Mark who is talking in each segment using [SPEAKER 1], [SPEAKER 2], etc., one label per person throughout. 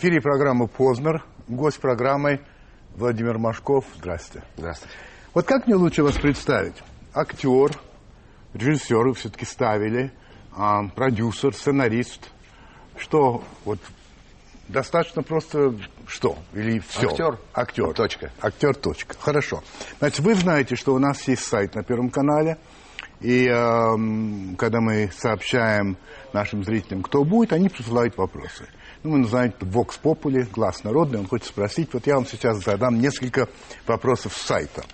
[SPEAKER 1] В эфире программа «Познер». Гость программы Владимир Машков. Здравствуйте.
[SPEAKER 2] Здравствуйте.
[SPEAKER 1] Вот как мне лучше вас представить? Актер, режиссер вы все-таки ставили, а, продюсер, сценарист. Что вот достаточно просто что? Или все?
[SPEAKER 2] Актер.
[SPEAKER 1] Актер.
[SPEAKER 2] Точка.
[SPEAKER 1] Актер, точка. Хорошо. Значит, вы знаете, что у нас есть сайт на Первом канале. И эм, когда мы сообщаем нашим зрителям, кто будет, они присылают вопросы. Ну, мы называем это Vox Populi, глаз народный, он хочет спросить. Вот я вам сейчас задам несколько вопросов с сайта.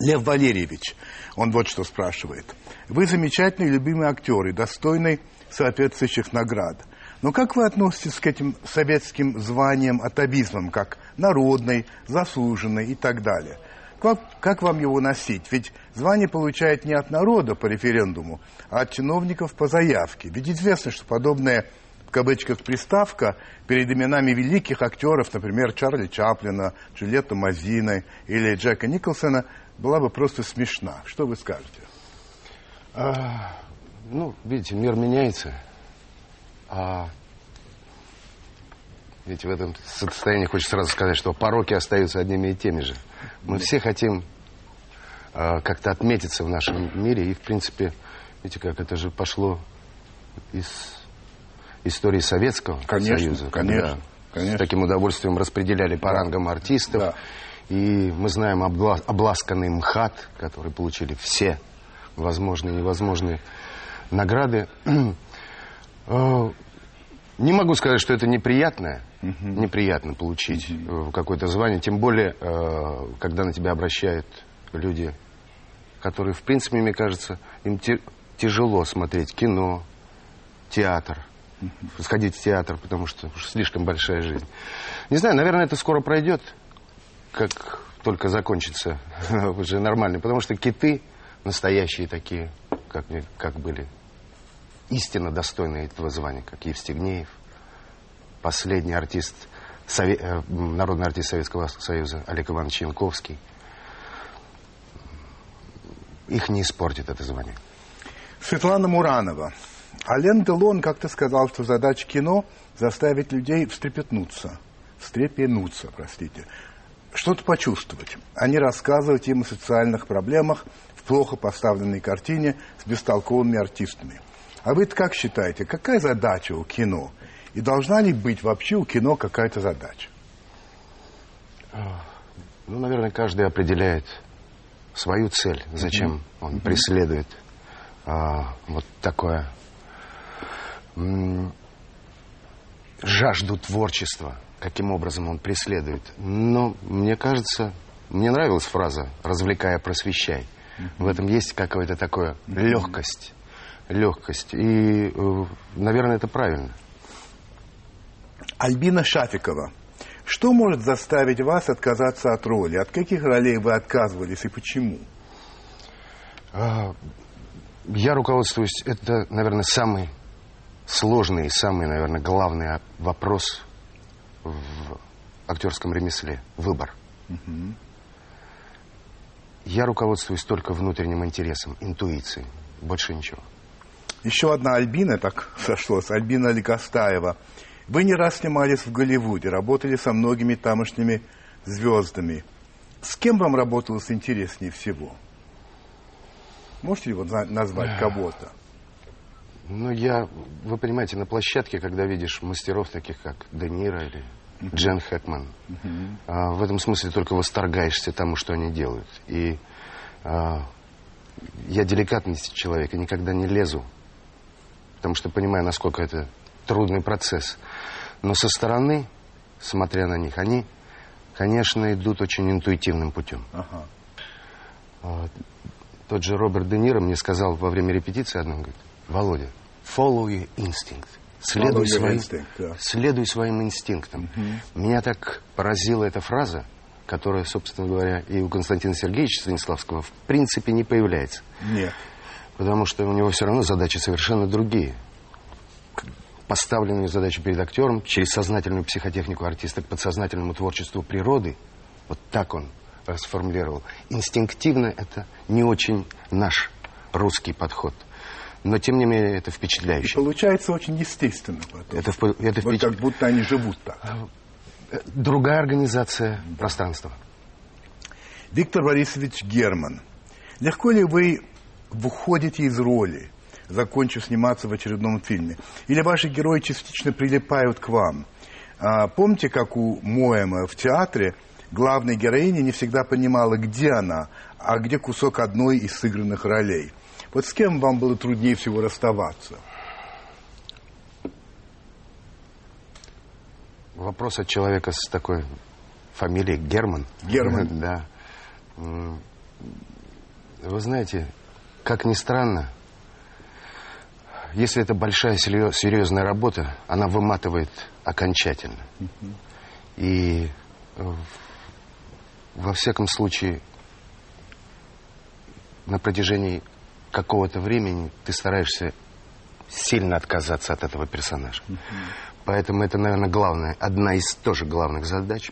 [SPEAKER 1] Лев Валерьевич, он вот что спрашивает. Вы замечательный, любимый актер и достойный соответствующих наград. Но как вы относитесь к этим советским званиям, атовизмам, как народный, заслуженный и так далее? Как, как вам его носить? Ведь звание получает не от народа по референдуму, а от чиновников по заявке. Ведь известно, что подобная в кавычках приставка перед именами великих актеров, например, Чарли Чаплина, Джульетты Мазины или Джека Николсона, была бы просто смешна. Что вы скажете?
[SPEAKER 2] А, ну, видите, мир меняется. А ведь в этом состоянии хочется сразу сказать, что пороки остаются одними и теми же. Мы все хотим а, как-то отметиться в нашем мире. И, в принципе, видите, как это же пошло из истории Советского
[SPEAKER 1] Конечно,
[SPEAKER 2] Союза.
[SPEAKER 1] конечно,
[SPEAKER 2] когда
[SPEAKER 1] конечно.
[SPEAKER 2] С таким удовольствием распределяли по рангам артистов.
[SPEAKER 1] Да.
[SPEAKER 2] И мы знаем обла- обласканный МХАТ, который получили все возможные и невозможные награды. Э, Не могу сказать, что это неприятно, неприятно получить э, какое-то звание, тем более, э, когда на тебя обращают люди, которые, в принципе, мне кажется, им тяжело смотреть кино, театр, сходить в театр, потому что уж слишком большая жизнь. Не знаю, наверное, это скоро пройдет, как только закончится уже нормально, потому что киты настоящие такие, как, как были, истинно достойные этого звания, как Евстигнеев, последний артист, сове- э, народный артист Советского Союза Олег Иванович Янковский. Их не испортит это звание.
[SPEAKER 1] Светлана Муранова. Ален Делон как-то сказал, что задача кино заставить людей встрепетнуться. Встрепенуться, простите. Что-то почувствовать, а не рассказывать им о социальных проблемах в плохо поставленной картине с бестолковыми артистами. А вы как считаете, какая задача у кино? И должна ли быть вообще у кино какая-то задача?
[SPEAKER 2] Ну, наверное, каждый определяет свою цель, зачем он преследует а, вот такое жажду творчества, каким образом он преследует. Но мне кажется, мне нравилась фраза «развлекая, просвещай». В этом есть какая-то такая легкость, легкость. И, э, наверное, это правильно.
[SPEAKER 1] Альбина Шафикова. Что может заставить вас отказаться от роли? От каких ролей вы отказывались и почему?
[SPEAKER 2] А, Я руководствуюсь, это, наверное, самый сложный и самый, наверное, главный вопрос в актерском ремесле. Выбор. Я руководствуюсь только внутренним интересом, интуицией. Больше ничего.
[SPEAKER 1] Еще одна Альбина, так сошлось, Альбина Ликостаева. Вы не раз снимались в Голливуде, работали со многими тамошними звездами. С кем вам работалось интереснее всего? Можете ли на- назвать кого-то?
[SPEAKER 2] Ну, я, вы понимаете, на площадке, когда видишь мастеров таких, как Де Ниро или Джен Хэкман, а, в этом смысле только восторгаешься тому, что они делают. И а, я деликатный человек и никогда не лезу, потому что понимаю, насколько это трудный процесс. Но со стороны, смотря на них, они, конечно, идут очень интуитивным путем.
[SPEAKER 1] Ага.
[SPEAKER 2] А, Тот же Роберт Де Ниро мне сказал во время репетиции одной, он говорит, Володя, follow your instinct. Следуй,
[SPEAKER 1] Follow
[SPEAKER 2] своим,
[SPEAKER 1] instinct, да.
[SPEAKER 2] следуй своим инстинктам. Меня так поразила эта фраза, которая, собственно говоря, и у Константина Сергеевича Станиславского в принципе не появляется.
[SPEAKER 1] Нет.
[SPEAKER 2] Потому что у него все равно задачи совершенно другие. Поставленную задачу перед актером через сознательную психотехнику артиста к подсознательному творчеству природы, вот так он расформулировал. Инстинктивно это не очень наш русский подход. Но тем не менее это
[SPEAKER 1] И
[SPEAKER 2] впечатляюще.
[SPEAKER 1] получается очень естественно потом.
[SPEAKER 2] Это, это
[SPEAKER 1] Вот
[SPEAKER 2] впечат-
[SPEAKER 1] как будто они живут так.
[SPEAKER 2] другая организация пространства.
[SPEAKER 1] Виктор Борисович Герман, легко ли вы выходите из роли, закончив сниматься в очередном фильме? Или ваши герои частично прилипают к вам? А, помните, как у Моэма в театре главная героиня не всегда понимала, где она, а где кусок одной из сыгранных ролей? Вот с кем вам было труднее всего расставаться?
[SPEAKER 2] Вопрос от человека с такой фамилией Герман.
[SPEAKER 1] Герман.
[SPEAKER 2] Да. Вы знаете, как ни странно, если это большая серьезная работа, она выматывает окончательно. И э, во всяком случае, на протяжении какого-то времени ты стараешься сильно отказаться от этого персонажа. Поэтому это, наверное, главное, одна из тоже главных задач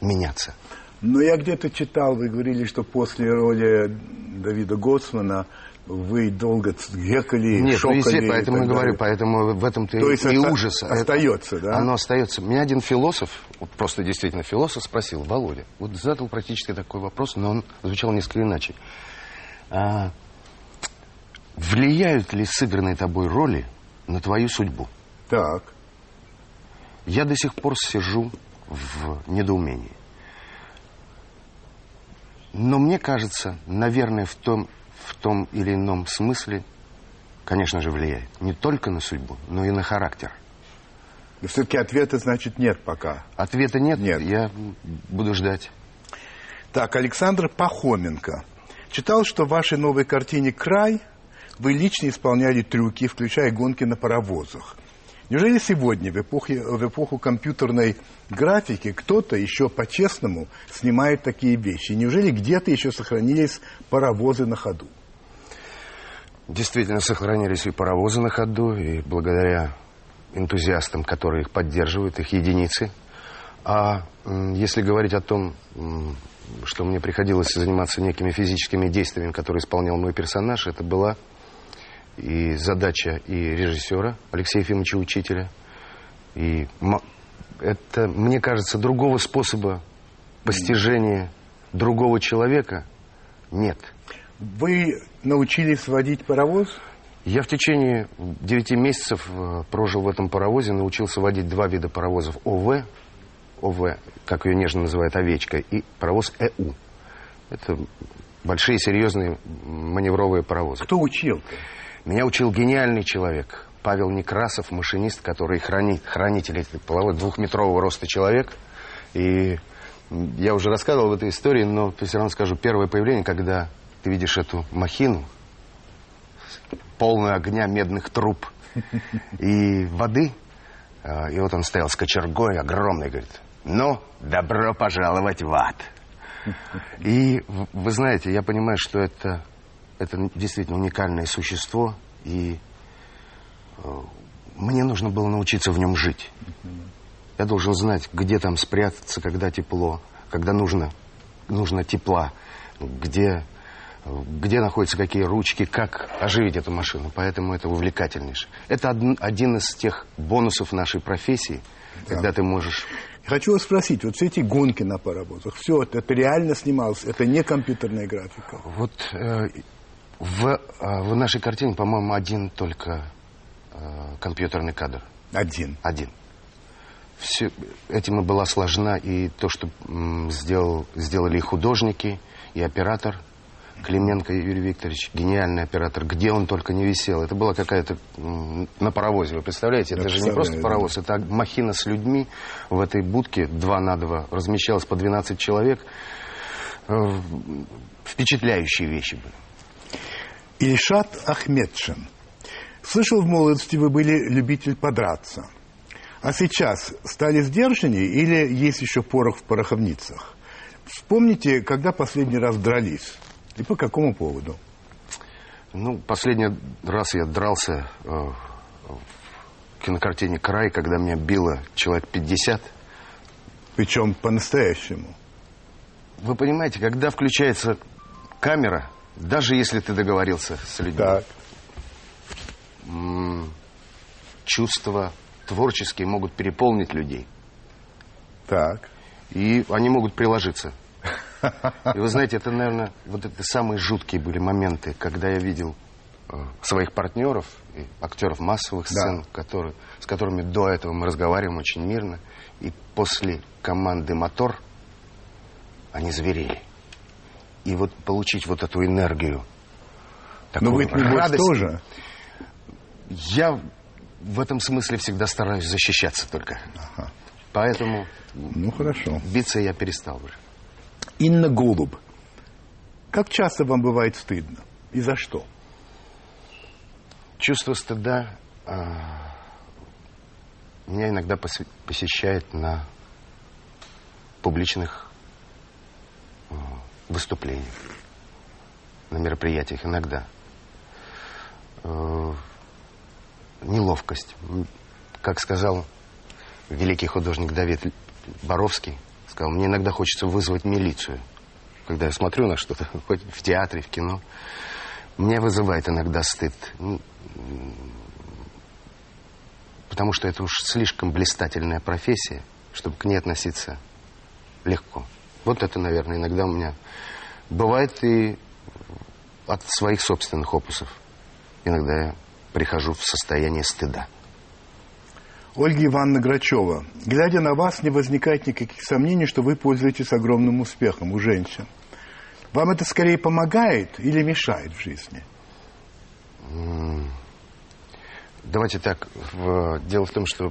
[SPEAKER 2] меняться.
[SPEAKER 1] Но я где-то читал, вы говорили, что после роли Давида Гоцмана вы долго гекали,
[SPEAKER 2] Нет, ну,
[SPEAKER 1] шокали и
[SPEAKER 2] поэтому
[SPEAKER 1] так
[SPEAKER 2] и говорю, поэтому в этом-то
[SPEAKER 1] То
[SPEAKER 2] и,
[SPEAKER 1] есть
[SPEAKER 2] и
[SPEAKER 1] это
[SPEAKER 2] ужас.
[SPEAKER 1] остается, да?
[SPEAKER 2] Оно остается. Меня один философ, вот просто действительно философ, спросил, Володя, вот задал практически такой вопрос, но он звучал несколько иначе. А, влияют ли сыгранные тобой роли на твою судьбу?
[SPEAKER 1] Так.
[SPEAKER 2] Я до сих пор сижу в недоумении. Но мне кажется, наверное, в том, в том или ином смысле, конечно же, влияет. Не только на судьбу, но и на характер.
[SPEAKER 1] Но все-таки ответа, значит, нет пока.
[SPEAKER 2] Ответа нет,
[SPEAKER 1] Нет.
[SPEAKER 2] я буду ждать.
[SPEAKER 1] Так, Александр Пахоменко. Читал, что в вашей новой картине «Край» вы лично исполняли трюки, включая гонки на паровозах. Неужели сегодня, в, эпохе, в эпоху компьютерной графики, кто-то еще по-честному снимает такие вещи? Неужели где-то еще сохранились паровозы на ходу?
[SPEAKER 2] Действительно, сохранились и паровозы на ходу, и благодаря энтузиастам, которые их поддерживают, их единицы. А если говорить о том, что мне приходилось заниматься некими физическими действиями, которые исполнял мой персонаж, это была и задача и режиссера Алексея Ефимовича Учителя. И это, мне кажется, другого способа постижения другого человека нет.
[SPEAKER 1] Вы научились водить паровоз?
[SPEAKER 2] Я в течение 9 месяцев э, прожил в этом паровозе, научился водить два вида паровозов. ОВ, ОВ, как ее нежно называют, овечка, и паровоз ЭУ. Это большие, серьезные маневровые паровозы.
[SPEAKER 1] Кто учил?
[SPEAKER 2] Меня учил гениальный человек. Павел Некрасов, машинист, который хранит, хранитель этой половой, двухметрового роста человек. И я уже рассказывал в этой истории, но все равно скажу, первое появление, когда ты видишь эту махину, полную огня медных труб и воды, а, и вот он стоял с кочергой огромной, говорит, ну, добро пожаловать в ад. И вы знаете, я понимаю, что это, это действительно уникальное существо, и э, мне нужно было научиться в нем жить. Я должен знать, где там спрятаться, когда тепло, когда нужно, нужно тепла, где, где находятся какие ручки, как оживить эту машину. Поэтому это увлекательнейше. Это одн- один из тех бонусов нашей профессии, когда ты можешь
[SPEAKER 1] Хочу вас спросить, вот все эти гонки на паровозах, все это, это реально снималось, это не компьютерная графика?
[SPEAKER 2] Вот э, в, э, в нашей картине, по-моему, один только э, компьютерный кадр.
[SPEAKER 1] Один.
[SPEAKER 2] Один. Все, этим и была сложна и то, что м, сделал, сделали и художники, и оператор Клименко Юрий Викторович, гениальный оператор, где он только не висел. Это была какая-то на паровозе, вы представляете?
[SPEAKER 1] Я
[SPEAKER 2] Это же не просто паровоз, это махина с людьми в этой будке, два на два, размещалось по 12 человек. Э, Впечатляющие вещи были.
[SPEAKER 1] Ильшат Ахмедшин. Слышал, в молодости вы были любитель подраться. А сейчас стали сдержаннее или есть еще порох в пороховницах? Вспомните, когда последний раз дрались и по какому поводу?
[SPEAKER 2] Ну, последний раз я дрался э, в кинокартине «Край», когда меня било человек 50.
[SPEAKER 1] Причем по-настоящему.
[SPEAKER 2] Вы понимаете, когда включается камера, даже если ты договорился с людьми,
[SPEAKER 1] Так.
[SPEAKER 2] чувства творческие могут переполнить людей.
[SPEAKER 1] Так.
[SPEAKER 2] И они могут приложиться. И вы знаете, это, наверное, вот это самые жуткие были моменты, когда я видел э, своих партнеров, и актеров массовых сцен, которые, с которыми до этого мы разговариваем очень мирно, и после команды «Мотор» они зверели. И вот получить вот эту энергию,
[SPEAKER 1] Но
[SPEAKER 2] такую
[SPEAKER 1] вы небось,
[SPEAKER 2] радость,
[SPEAKER 1] тоже.
[SPEAKER 2] я в этом смысле всегда стараюсь защищаться только.
[SPEAKER 1] Ага.
[SPEAKER 2] Поэтому
[SPEAKER 1] Ну, хорошо.
[SPEAKER 2] биться я перестал уже.
[SPEAKER 1] Инна Голуб. Как часто вам бывает стыдно? И за что?
[SPEAKER 2] Чувство стыда а, меня иногда посе- посещает на публичных а, выступлениях, на мероприятиях иногда. Э, неловкость. Как сказал великий художник Давид Боровский, сказал, мне иногда хочется вызвать милицию, когда я смотрю на что-то, хоть в театре, в кино. Меня вызывает иногда стыд. Потому что это уж слишком блистательная профессия, чтобы к ней относиться легко. Вот это, наверное, иногда у меня бывает и от своих собственных опусов. Иногда я прихожу в состояние стыда.
[SPEAKER 1] Ольга Ивановна Грачева. Глядя на вас, не возникает никаких сомнений, что вы пользуетесь огромным успехом у женщин. Вам это скорее помогает или мешает в жизни?
[SPEAKER 2] Давайте так. дело в том, что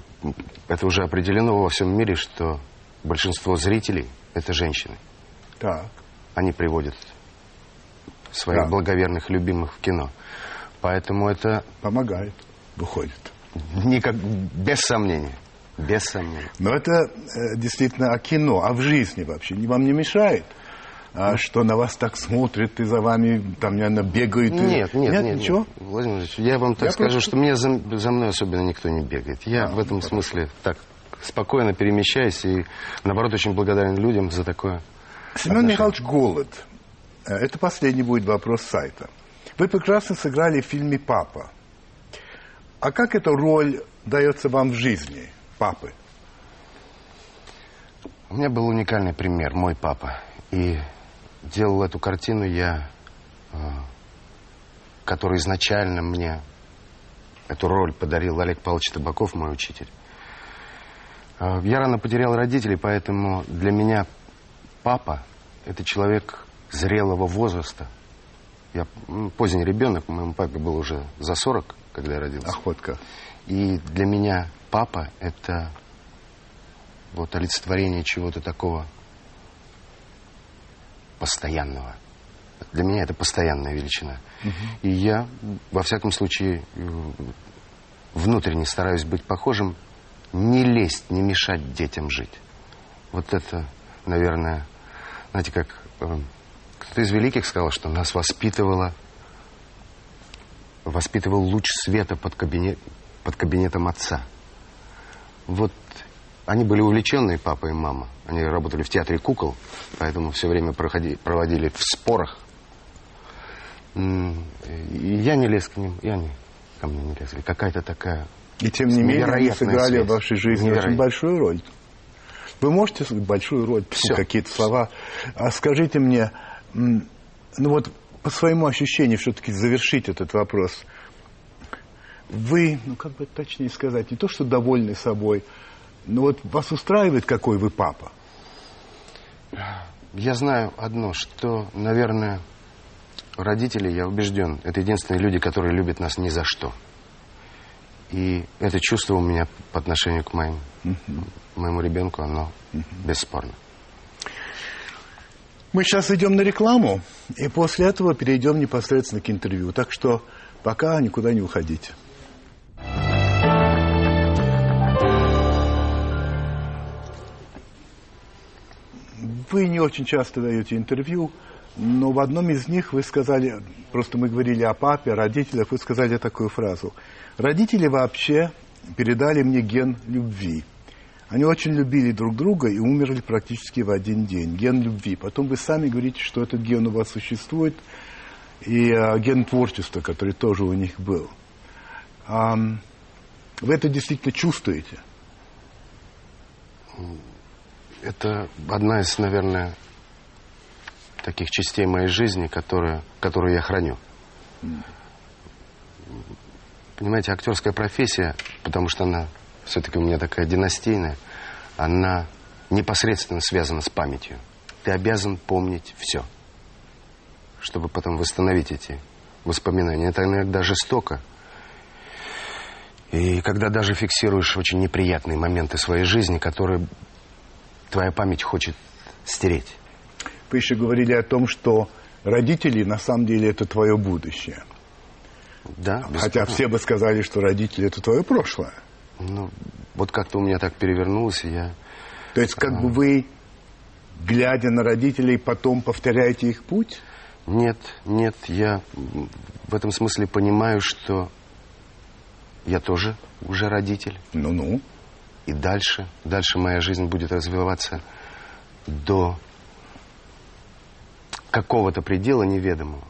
[SPEAKER 2] это уже определено во всем мире, что большинство зрителей – это женщины.
[SPEAKER 1] Так.
[SPEAKER 2] Они приводят своих
[SPEAKER 1] Да.
[SPEAKER 2] благоверных любимых в кино. Поэтому это
[SPEAKER 1] Помогает, выходит.
[SPEAKER 2] Никак, без сомнения. Без сомнения.
[SPEAKER 1] Но это э, действительно о кино, а в жизни вообще вам не мешает? А что на вас так смотрят и за вами там, наверное, бегают? и-
[SPEAKER 2] Нет, нет, нет,
[SPEAKER 1] ничего?
[SPEAKER 2] нет. Владимир Владимирович, я вам так
[SPEAKER 1] Я
[SPEAKER 2] скажу,
[SPEAKER 1] просто-
[SPEAKER 2] что меня за, за мной особенно никто не бегает. Я
[SPEAKER 1] А,
[SPEAKER 2] в этом
[SPEAKER 1] ну,
[SPEAKER 2] смысле так спокойно перемещаюсь и, наоборот, очень благодарен людям за такое.
[SPEAKER 1] Семен
[SPEAKER 2] отношение.
[SPEAKER 1] Михайлович Голод. Э, Это последний будет вопрос сайта. Вы прекрасно сыграли в фильме «Папа». А как эта роль дается вам в жизни, папы?
[SPEAKER 2] У меня был уникальный пример, мой папа. И делал эту картину я, э, которую изначально мне эту роль подарил Олег Павлович Табаков, мой учитель. Э, Я рано потерял родителей, поэтому для меня папа – это человек зрелого возраста. Я поздний ребенок, моему папе было уже за 40, когда я родился.
[SPEAKER 1] Охотка.
[SPEAKER 2] И для меня папа – это вот олицетворение чего-то такого постоянного. Для меня это постоянная величина. И я, во всяком случае, э, внутренне стараюсь быть похожим, не лезть, не мешать детям жить. Вот это, наверное, знаете, как э, кто-то из великих сказал, что нас воспитывала воспитывал луч света под, кабинет, под кабинетом отца. Вот они были увлеченные, папа и мама. Они работали в театре кукол, поэтому все время проходи, проводили в спорах. И я не лез к ним, и они ко мне не лезли. Какая-то такая...
[SPEAKER 1] И тем не менее,
[SPEAKER 2] Невероятная
[SPEAKER 1] сыграли
[SPEAKER 2] связь.
[SPEAKER 1] в вашей жизни очень
[SPEAKER 2] Невероятно.
[SPEAKER 1] большую роль. Вы можете большую роль, какие-то слова. А скажите мне, ну вот по своему ощущению все-таки завершить этот вопрос. Вы, ну как бы точнее сказать, не то, что довольны собой, но вот вас устраивает, какой вы папа?
[SPEAKER 2] Я знаю одно, что, наверное, родители, я убежден, это единственные люди, которые любят нас ни за что. И это чувство у меня по отношению к моим, моему ребенку, оно бесспорно.
[SPEAKER 1] Мы сейчас идем на рекламу, и после этого перейдем непосредственно к интервью. Так что пока никуда не уходите. Вы не очень часто даете интервью, но в одном из них вы сказали, просто мы говорили о папе, о родителях, вы сказали такую фразу. Родители вообще передали мне ген любви. Они очень любили друг друга и умерли практически в один день. Ген любви. Потом вы сами говорите, что этот ген у вас существует, и э, ген творчества, который тоже у них был. Ам, вы это действительно чувствуете?
[SPEAKER 2] Это одна из, наверное, таких частей моей жизни, которые, которую я храню. Понимаете, актерская профессия, потому что она все-таки у меня такая династийная, она непосредственно связана с памятью. Ты обязан помнить все, чтобы потом восстановить эти воспоминания. Это иногда жестоко. И когда даже фиксируешь очень неприятные моменты своей жизни, которые твоя память хочет стереть.
[SPEAKER 1] Вы еще говорили о том, что родители на самом деле это твое будущее.
[SPEAKER 2] Да,
[SPEAKER 1] Хотя все бы сказали, что родители это твое прошлое.
[SPEAKER 2] Ну, вот как-то у меня так перевернулось, и я...
[SPEAKER 1] То есть как бы вы, глядя на родителей, потом повторяете их путь?
[SPEAKER 2] Нет, нет, я в этом смысле понимаю, что я тоже уже родитель.
[SPEAKER 1] Ну-ну.
[SPEAKER 2] И дальше, дальше моя жизнь будет развиваться до какого-то предела неведомого.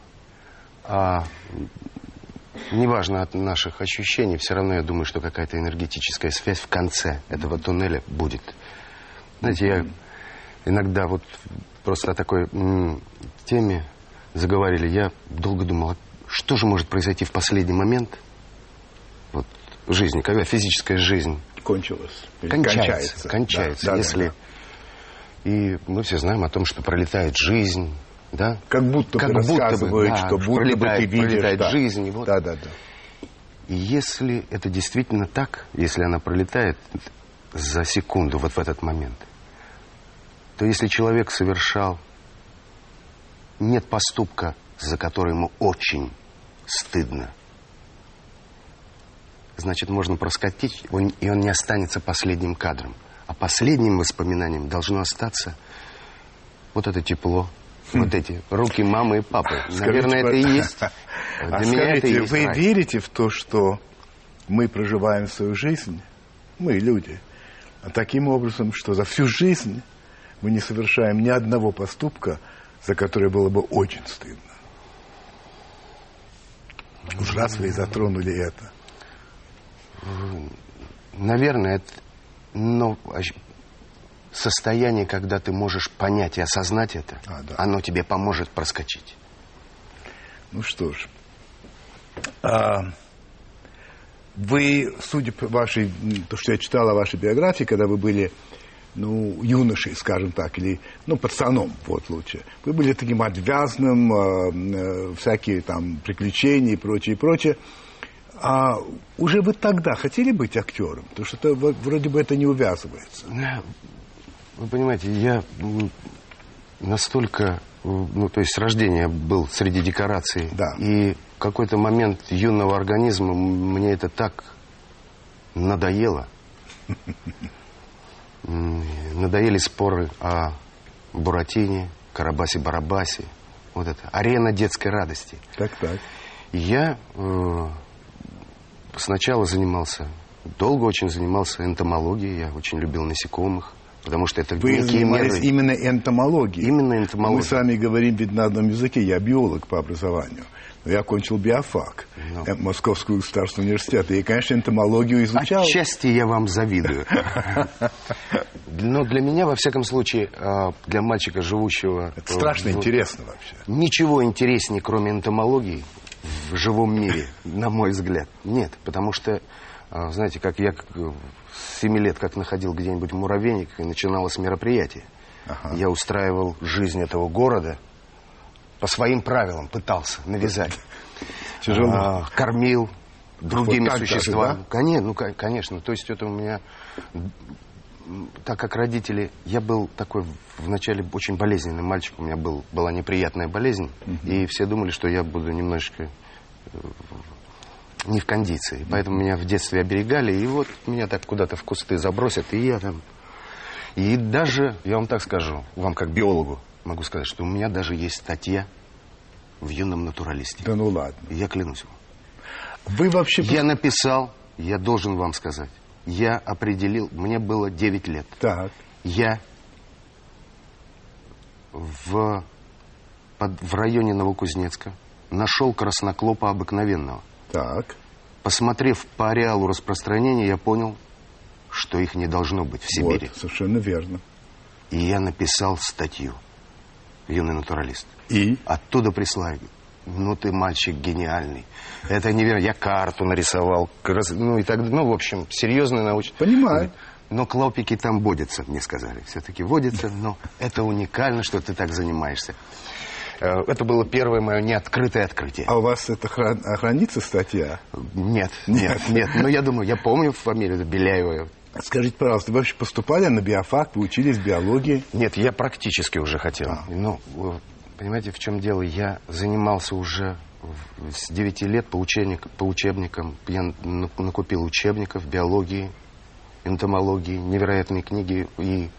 [SPEAKER 2] А неважно от наших ощущений, все равно я думаю, что какая-то энергетическая связь в конце этого туннеля будет. Знаете, я иногда вот просто о такой теме заговорили, я долго думал, а что же может произойти в последний момент вот, жизни, когда физическая жизнь
[SPEAKER 1] Кончилось. Или
[SPEAKER 2] кончается, кончается,
[SPEAKER 1] Да, да,
[SPEAKER 2] если...
[SPEAKER 1] да,
[SPEAKER 2] И мы все знаем о том, что пролетает жизнь, да?
[SPEAKER 1] Как будто
[SPEAKER 2] Как
[SPEAKER 1] бы
[SPEAKER 2] будто бы, да,
[SPEAKER 1] что будто бы ты видишь.
[SPEAKER 2] пролетает
[SPEAKER 1] да.
[SPEAKER 2] жизнь, вот.
[SPEAKER 1] Да, да, да.
[SPEAKER 2] И если это действительно так, если она пролетает за секунду, вот в этот момент, то если человек совершал, нет поступка, за который ему очень стыдно, значит, можно проскочить, он- и он не останется последним кадром. А последним воспоминанием должно остаться вот это тепло, вот эти руки мамы и папы. Наверное, это и
[SPEAKER 1] Скажите,
[SPEAKER 2] есть. Для
[SPEAKER 1] а
[SPEAKER 2] меня это и
[SPEAKER 1] скажите,
[SPEAKER 2] есть
[SPEAKER 1] вы
[SPEAKER 2] рай.
[SPEAKER 1] верите в то, что мы проживаем свою жизнь, мы, люди, а таким образом, что за всю жизнь мы не совершаем ни одного поступка, за который было бы очень стыдно? Уж раз вы и затронули это.
[SPEAKER 2] Наверное, это но ощ- состояние, когда ты можешь понять и осознать это,
[SPEAKER 1] А, да.
[SPEAKER 2] оно тебе поможет проскочить.
[SPEAKER 1] Ну что ж, а, вы, судя по вашей, то, что я читал о вашей биографии, когда вы были, ну, юношей, скажем так, или, ну, пацаном, вот лучше, вы были таким отвязным, а, э, всякие там приключения и прочее, и прочее. А уже вы тогда хотели быть актером? Потому что это, вроде бы это не увязывается.
[SPEAKER 2] Вы понимаете, я настолько, м, ну, то есть с рождения был среди декораций.
[SPEAKER 1] Да.
[SPEAKER 2] И в какой-то момент юного организма мне это так надоело. Надоели споры о Буратине, Карабасе-Барабасе. Вот это. Арена детской радости.
[SPEAKER 1] Так, так.
[SPEAKER 2] Я э, сначала занимался, долго очень занимался энтомологией, я очень любил насекомых, потому что это
[SPEAKER 1] Вы
[SPEAKER 2] некие
[SPEAKER 1] занимались
[SPEAKER 2] меры.
[SPEAKER 1] именно энтомологией.
[SPEAKER 2] Именно
[SPEAKER 1] Мы
[SPEAKER 2] энтомологией.
[SPEAKER 1] с вами говорим ведь на одном языке. Я биолог по образованию. Но я окончил биофак
[SPEAKER 2] Ну.
[SPEAKER 1] э, Московского государственного университета. И, конечно, энтомологию изучал.
[SPEAKER 2] Отчасти я вам завидую. Но для меня, во всяком случае, э, для мальчика, живущего...
[SPEAKER 1] Это страшно интересно вообще.
[SPEAKER 2] Ничего интереснее, кроме энтомологии, в живом мире, на мой взгляд, нет. Потому что, знаете, как я э, с 7 лет как находил где-нибудь муравейник, и начиналось мероприятие.
[SPEAKER 1] Ага.
[SPEAKER 2] Я устраивал жизнь этого города по своим правилам, пытался навязать.
[SPEAKER 1] Тяжело.
[SPEAKER 2] А, кормил другими
[SPEAKER 1] даже,
[SPEAKER 2] существами.
[SPEAKER 1] да?
[SPEAKER 2] Конечно, ну, ко- конечно. То есть это у меня так как родители, я был такой вначале очень болезненный мальчик, у меня был, была неприятная болезнь, и все думали, что я буду немножечко э, не в кондиции. Поэтому меня в детстве оберегали, и вот меня так куда-то в кусты забросят, и я там... И даже, я вам так скажу, вам как биологу могу сказать, что у меня даже есть статья в юном натуралисте.
[SPEAKER 1] Да ну ладно.
[SPEAKER 2] Я клянусь вам.
[SPEAKER 1] Вы вообще...
[SPEAKER 2] Я написал, я должен вам сказать, я определил, мне было 9 лет.
[SPEAKER 1] Так.
[SPEAKER 2] Я в, под- в районе Новокузнецка нашел красноклопа обыкновенного.
[SPEAKER 1] Так.
[SPEAKER 2] посмотрев по ареалу распространения, я понял, что их не должно быть в Сибири.
[SPEAKER 1] Вот, совершенно верно.
[SPEAKER 2] И я написал статью «Юный натуралист».
[SPEAKER 1] И?
[SPEAKER 2] Оттуда прислали. Ну, ты мальчик гениальный. Это невероятно. Я карту нарисовал. Ну, и так Ну, в общем, серьезный научный.
[SPEAKER 1] Понимаю.
[SPEAKER 2] Но клопики там водятся, мне сказали. Все-таки водятся, но это уникально, что ты так занимаешься. Э, это было первое мое неоткрытое открытие.
[SPEAKER 1] А у вас это хран... хранится статья?
[SPEAKER 2] Нет, нет, нет. Но я думаю, я помню фамилию Беляева.
[SPEAKER 1] Скажите, пожалуйста, вы вообще поступали на биофак, вы учились биологии?
[SPEAKER 2] Нет, я практически уже хотел. А. Ну, понимаете, в чем дело? Я занимался уже с 9 лет по, учебник, по учебникам. Я накупил учебников биологии, энтомологии, невероятные книги и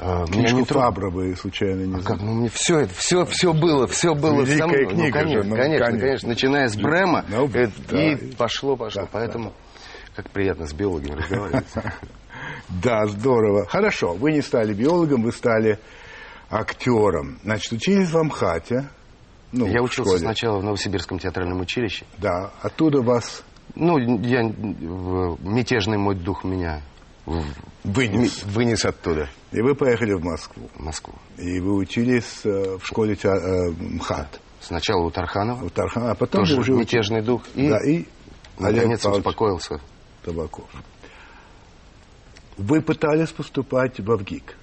[SPEAKER 1] а, Книжку не Фабра вы случайно не
[SPEAKER 2] а как? Ну, мне все это, все, все было, все было
[SPEAKER 1] Великая
[SPEAKER 2] со мной.
[SPEAKER 1] Книга
[SPEAKER 2] ну, конечно,
[SPEAKER 1] же, ну,
[SPEAKER 2] конечно,
[SPEAKER 1] конечно,
[SPEAKER 2] конечно, начиная с Брема,
[SPEAKER 1] ну,
[SPEAKER 2] это,
[SPEAKER 1] да.
[SPEAKER 2] и пошло, пошло.
[SPEAKER 1] Да,
[SPEAKER 2] Поэтому, да. как приятно с биологами разговаривать.
[SPEAKER 1] Да, здорово. Хорошо, вы не стали биологом, вы стали актером. Значит, учились в Амхате.
[SPEAKER 2] Ну, я учился сначала в Новосибирском театральном училище.
[SPEAKER 1] Да, оттуда вас...
[SPEAKER 2] Ну, я, мятежный мой дух меня
[SPEAKER 1] вынес.
[SPEAKER 2] вынес оттуда.
[SPEAKER 1] И вы поехали в Москву.
[SPEAKER 2] В Москву.
[SPEAKER 1] И вы учились э, в школе те... э, МХАТ.
[SPEAKER 2] Сначала у Тарханова.
[SPEAKER 1] У Тарханова, а потом
[SPEAKER 2] Тоже
[SPEAKER 1] уже
[SPEAKER 2] мятежный дух.
[SPEAKER 1] И, да, и
[SPEAKER 2] наконец успокоился.
[SPEAKER 1] Табаков. Вы пытались поступать в ВГИК?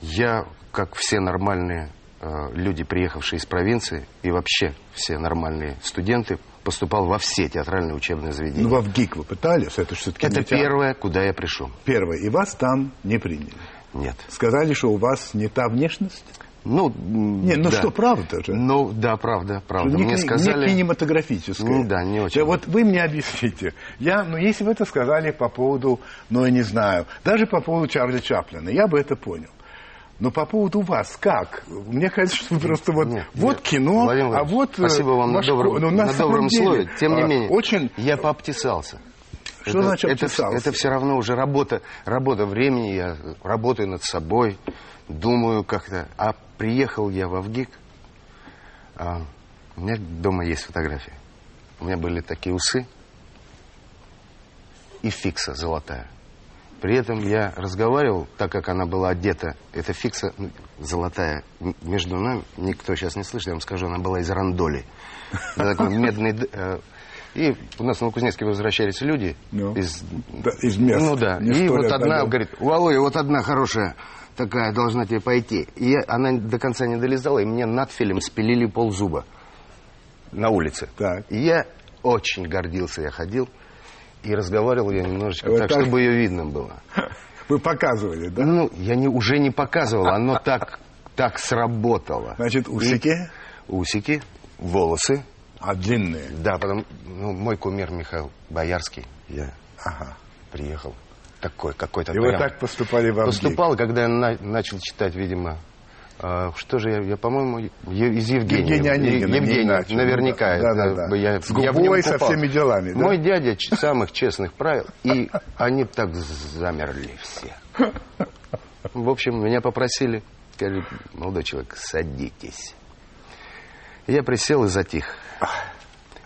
[SPEAKER 2] Я, как все нормальные э, люди, приехавшие из провинции, и вообще все нормальные студенты, поступал во все театральные учебные заведения.
[SPEAKER 1] Ну, во ВГИК вы пытались? Это все-таки
[SPEAKER 2] Это первое, куда я пришел.
[SPEAKER 1] Первое. И вас там не приняли?
[SPEAKER 2] Нет.
[SPEAKER 1] Сказали, что у вас не та внешность?
[SPEAKER 2] Ну,
[SPEAKER 1] не, ну
[SPEAKER 2] да.
[SPEAKER 1] что, правда же?
[SPEAKER 2] Ну, да, правда, правда.
[SPEAKER 1] Не,
[SPEAKER 2] Мне сказали...
[SPEAKER 1] Не кинематографическое.
[SPEAKER 2] Да, не очень.
[SPEAKER 1] Да, вот вы мне объясните. Я, ну, если бы это сказали по поводу, ну, я не знаю, даже по поводу Чарли Чаплина, я бы это понял. Но по поводу вас, как? Мне кажется, что вы просто вот,
[SPEAKER 2] нет,
[SPEAKER 1] вот
[SPEAKER 2] нет.
[SPEAKER 1] кино,
[SPEAKER 2] Владимир
[SPEAKER 1] а вот...
[SPEAKER 2] Э, спасибо вам на добром, ну, на на добром
[SPEAKER 1] деле,
[SPEAKER 2] слове. Тем не
[SPEAKER 1] а,
[SPEAKER 2] менее,
[SPEAKER 1] очень...
[SPEAKER 2] я пообтесался.
[SPEAKER 1] Что
[SPEAKER 2] это,
[SPEAKER 1] значит
[SPEAKER 2] это,
[SPEAKER 1] обтесался?
[SPEAKER 2] Это все равно уже работа, работа времени, я работаю над собой, думаю как-то. А приехал я в Авгик, а, у меня дома есть фотографии. У меня были такие усы и фикса золотая. При этом я разговаривал, так как она была одета, эта фикса золотая, между нами, никто сейчас не слышит, я вам скажу, она была из рандоли. Такой медный... Э, и у нас на Новокузнецке возвращались люди
[SPEAKER 1] ну,
[SPEAKER 2] из...
[SPEAKER 1] Да, из мест.
[SPEAKER 2] Ну да.
[SPEAKER 1] Не
[SPEAKER 2] и вот одна
[SPEAKER 1] да,
[SPEAKER 2] говорит, Володя, вот одна хорошая такая должна тебе пойти. И я, она до конца не долезала, и мне над фильм спилили ползуба на улице.
[SPEAKER 1] Так.
[SPEAKER 2] И я очень гордился, я ходил. И разговаривал я немножечко
[SPEAKER 1] вот
[SPEAKER 2] так,
[SPEAKER 1] так,
[SPEAKER 2] чтобы ее видно было.
[SPEAKER 1] Вы показывали, да?
[SPEAKER 2] Ну, я не, уже не показывал, оно так, так сработало.
[SPEAKER 1] Значит, усики?
[SPEAKER 2] И, усики, волосы.
[SPEAKER 1] А длинные?
[SPEAKER 2] Да, потом, ну, мой кумир Михаил Боярский, я
[SPEAKER 1] ага.
[SPEAKER 2] приехал. Такой, какой-то
[SPEAKER 1] И прям... вы так поступали в?
[SPEAKER 2] Поступал, когда я на, начал читать, видимо, а, что же я, я по-моему, из Евгения.
[SPEAKER 1] Евгения Онегина.
[SPEAKER 2] Евгений,
[SPEAKER 1] Иначе.
[SPEAKER 2] наверняка.
[SPEAKER 1] Да, да, да.
[SPEAKER 2] Я,
[SPEAKER 1] С губой, со всеми делами. Да?
[SPEAKER 2] Мой дядя самых честных правил, и они так замерли все. В общем, меня попросили, сказали, молодой человек, садитесь. Я присел и затих.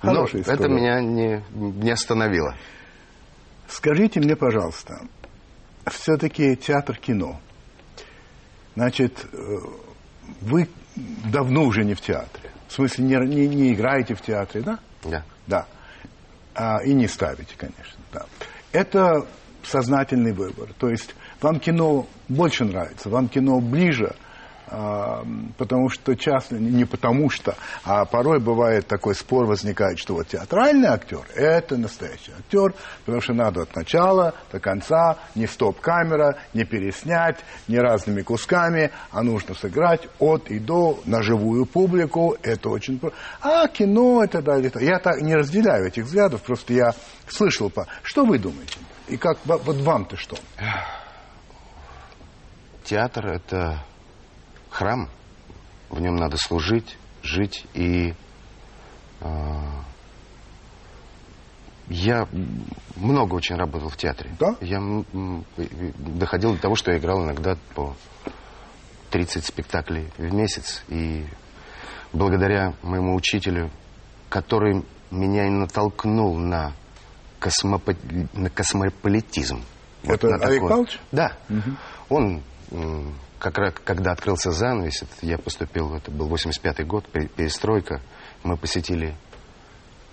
[SPEAKER 2] Но это меня не, не остановило.
[SPEAKER 1] Скажите мне, пожалуйста, все-таки театр кино. Значит, вы давно уже не в театре. В смысле, не, не, не играете в театре, да?
[SPEAKER 2] Да.
[SPEAKER 1] Да. А, и не ставите, конечно, да. Это сознательный выбор. То есть вам кино больше нравится, вам кино ближе, потому что часто, не потому что, а порой бывает такой спор возникает, что вот театральный актер – это настоящий актер, потому что надо от начала до конца, не стоп-камера, не переснять, не разными кусками, а нужно сыграть от и до на живую публику, это очень... А кино – это да, это... Я так не разделяю этих взглядов, просто я слышал, по... что вы думаете? И как, вот вам-то что?
[SPEAKER 2] Театр – это храм, в нем надо служить, жить. И э, я много очень работал в театре.
[SPEAKER 1] Да?
[SPEAKER 2] Я доходил до того, что я играл иногда по 30 спектаклей в месяц. И благодаря моему учителю, который меня и натолкнул на, космопо... на космополитизм.
[SPEAKER 1] Это
[SPEAKER 2] на
[SPEAKER 1] Олег Павлович?
[SPEAKER 2] Да. Он, м, как раз, когда открылся занавес, я поступил, это был 85-й год, пе- перестройка, мы посетили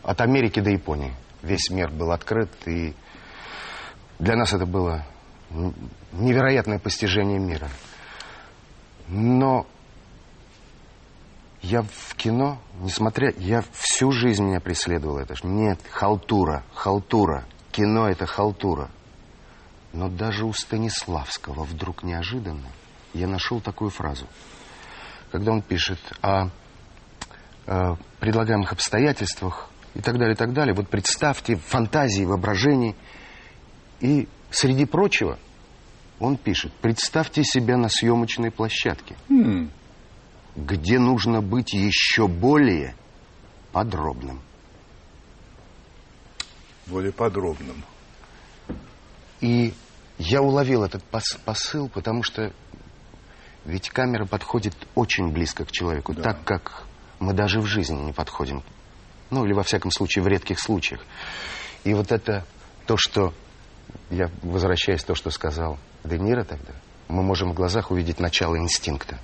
[SPEAKER 2] от Америки до Японии. Весь мир был открыт, и для нас это было невероятное постижение мира. Но я в кино, несмотря... Я всю жизнь меня преследовало это. Нет, халтура, халтура. Кино — это халтура. Но даже у Станиславского вдруг неожиданно я нашел такую фразу. Когда он пишет о, э, предлагаемых обстоятельствах и так далее, и так далее. Вот представьте фантазии, воображений. И среди прочего он пишет, представьте себя на съемочной площадке
[SPEAKER 1] М,
[SPEAKER 2] где нужно быть еще более подробным.
[SPEAKER 1] более подробным.
[SPEAKER 2] И я уловил этот пос- посыл, потому что ведь камера подходит очень близко к человеку,
[SPEAKER 1] Да.
[SPEAKER 2] так как мы даже в жизни не подходим. Ну, или во всяком случае в редких случаях. И вот это то, что я возвращаюсь к то, что сказал Де Ниро тогда, мы можем в глазах увидеть начало инстинкта.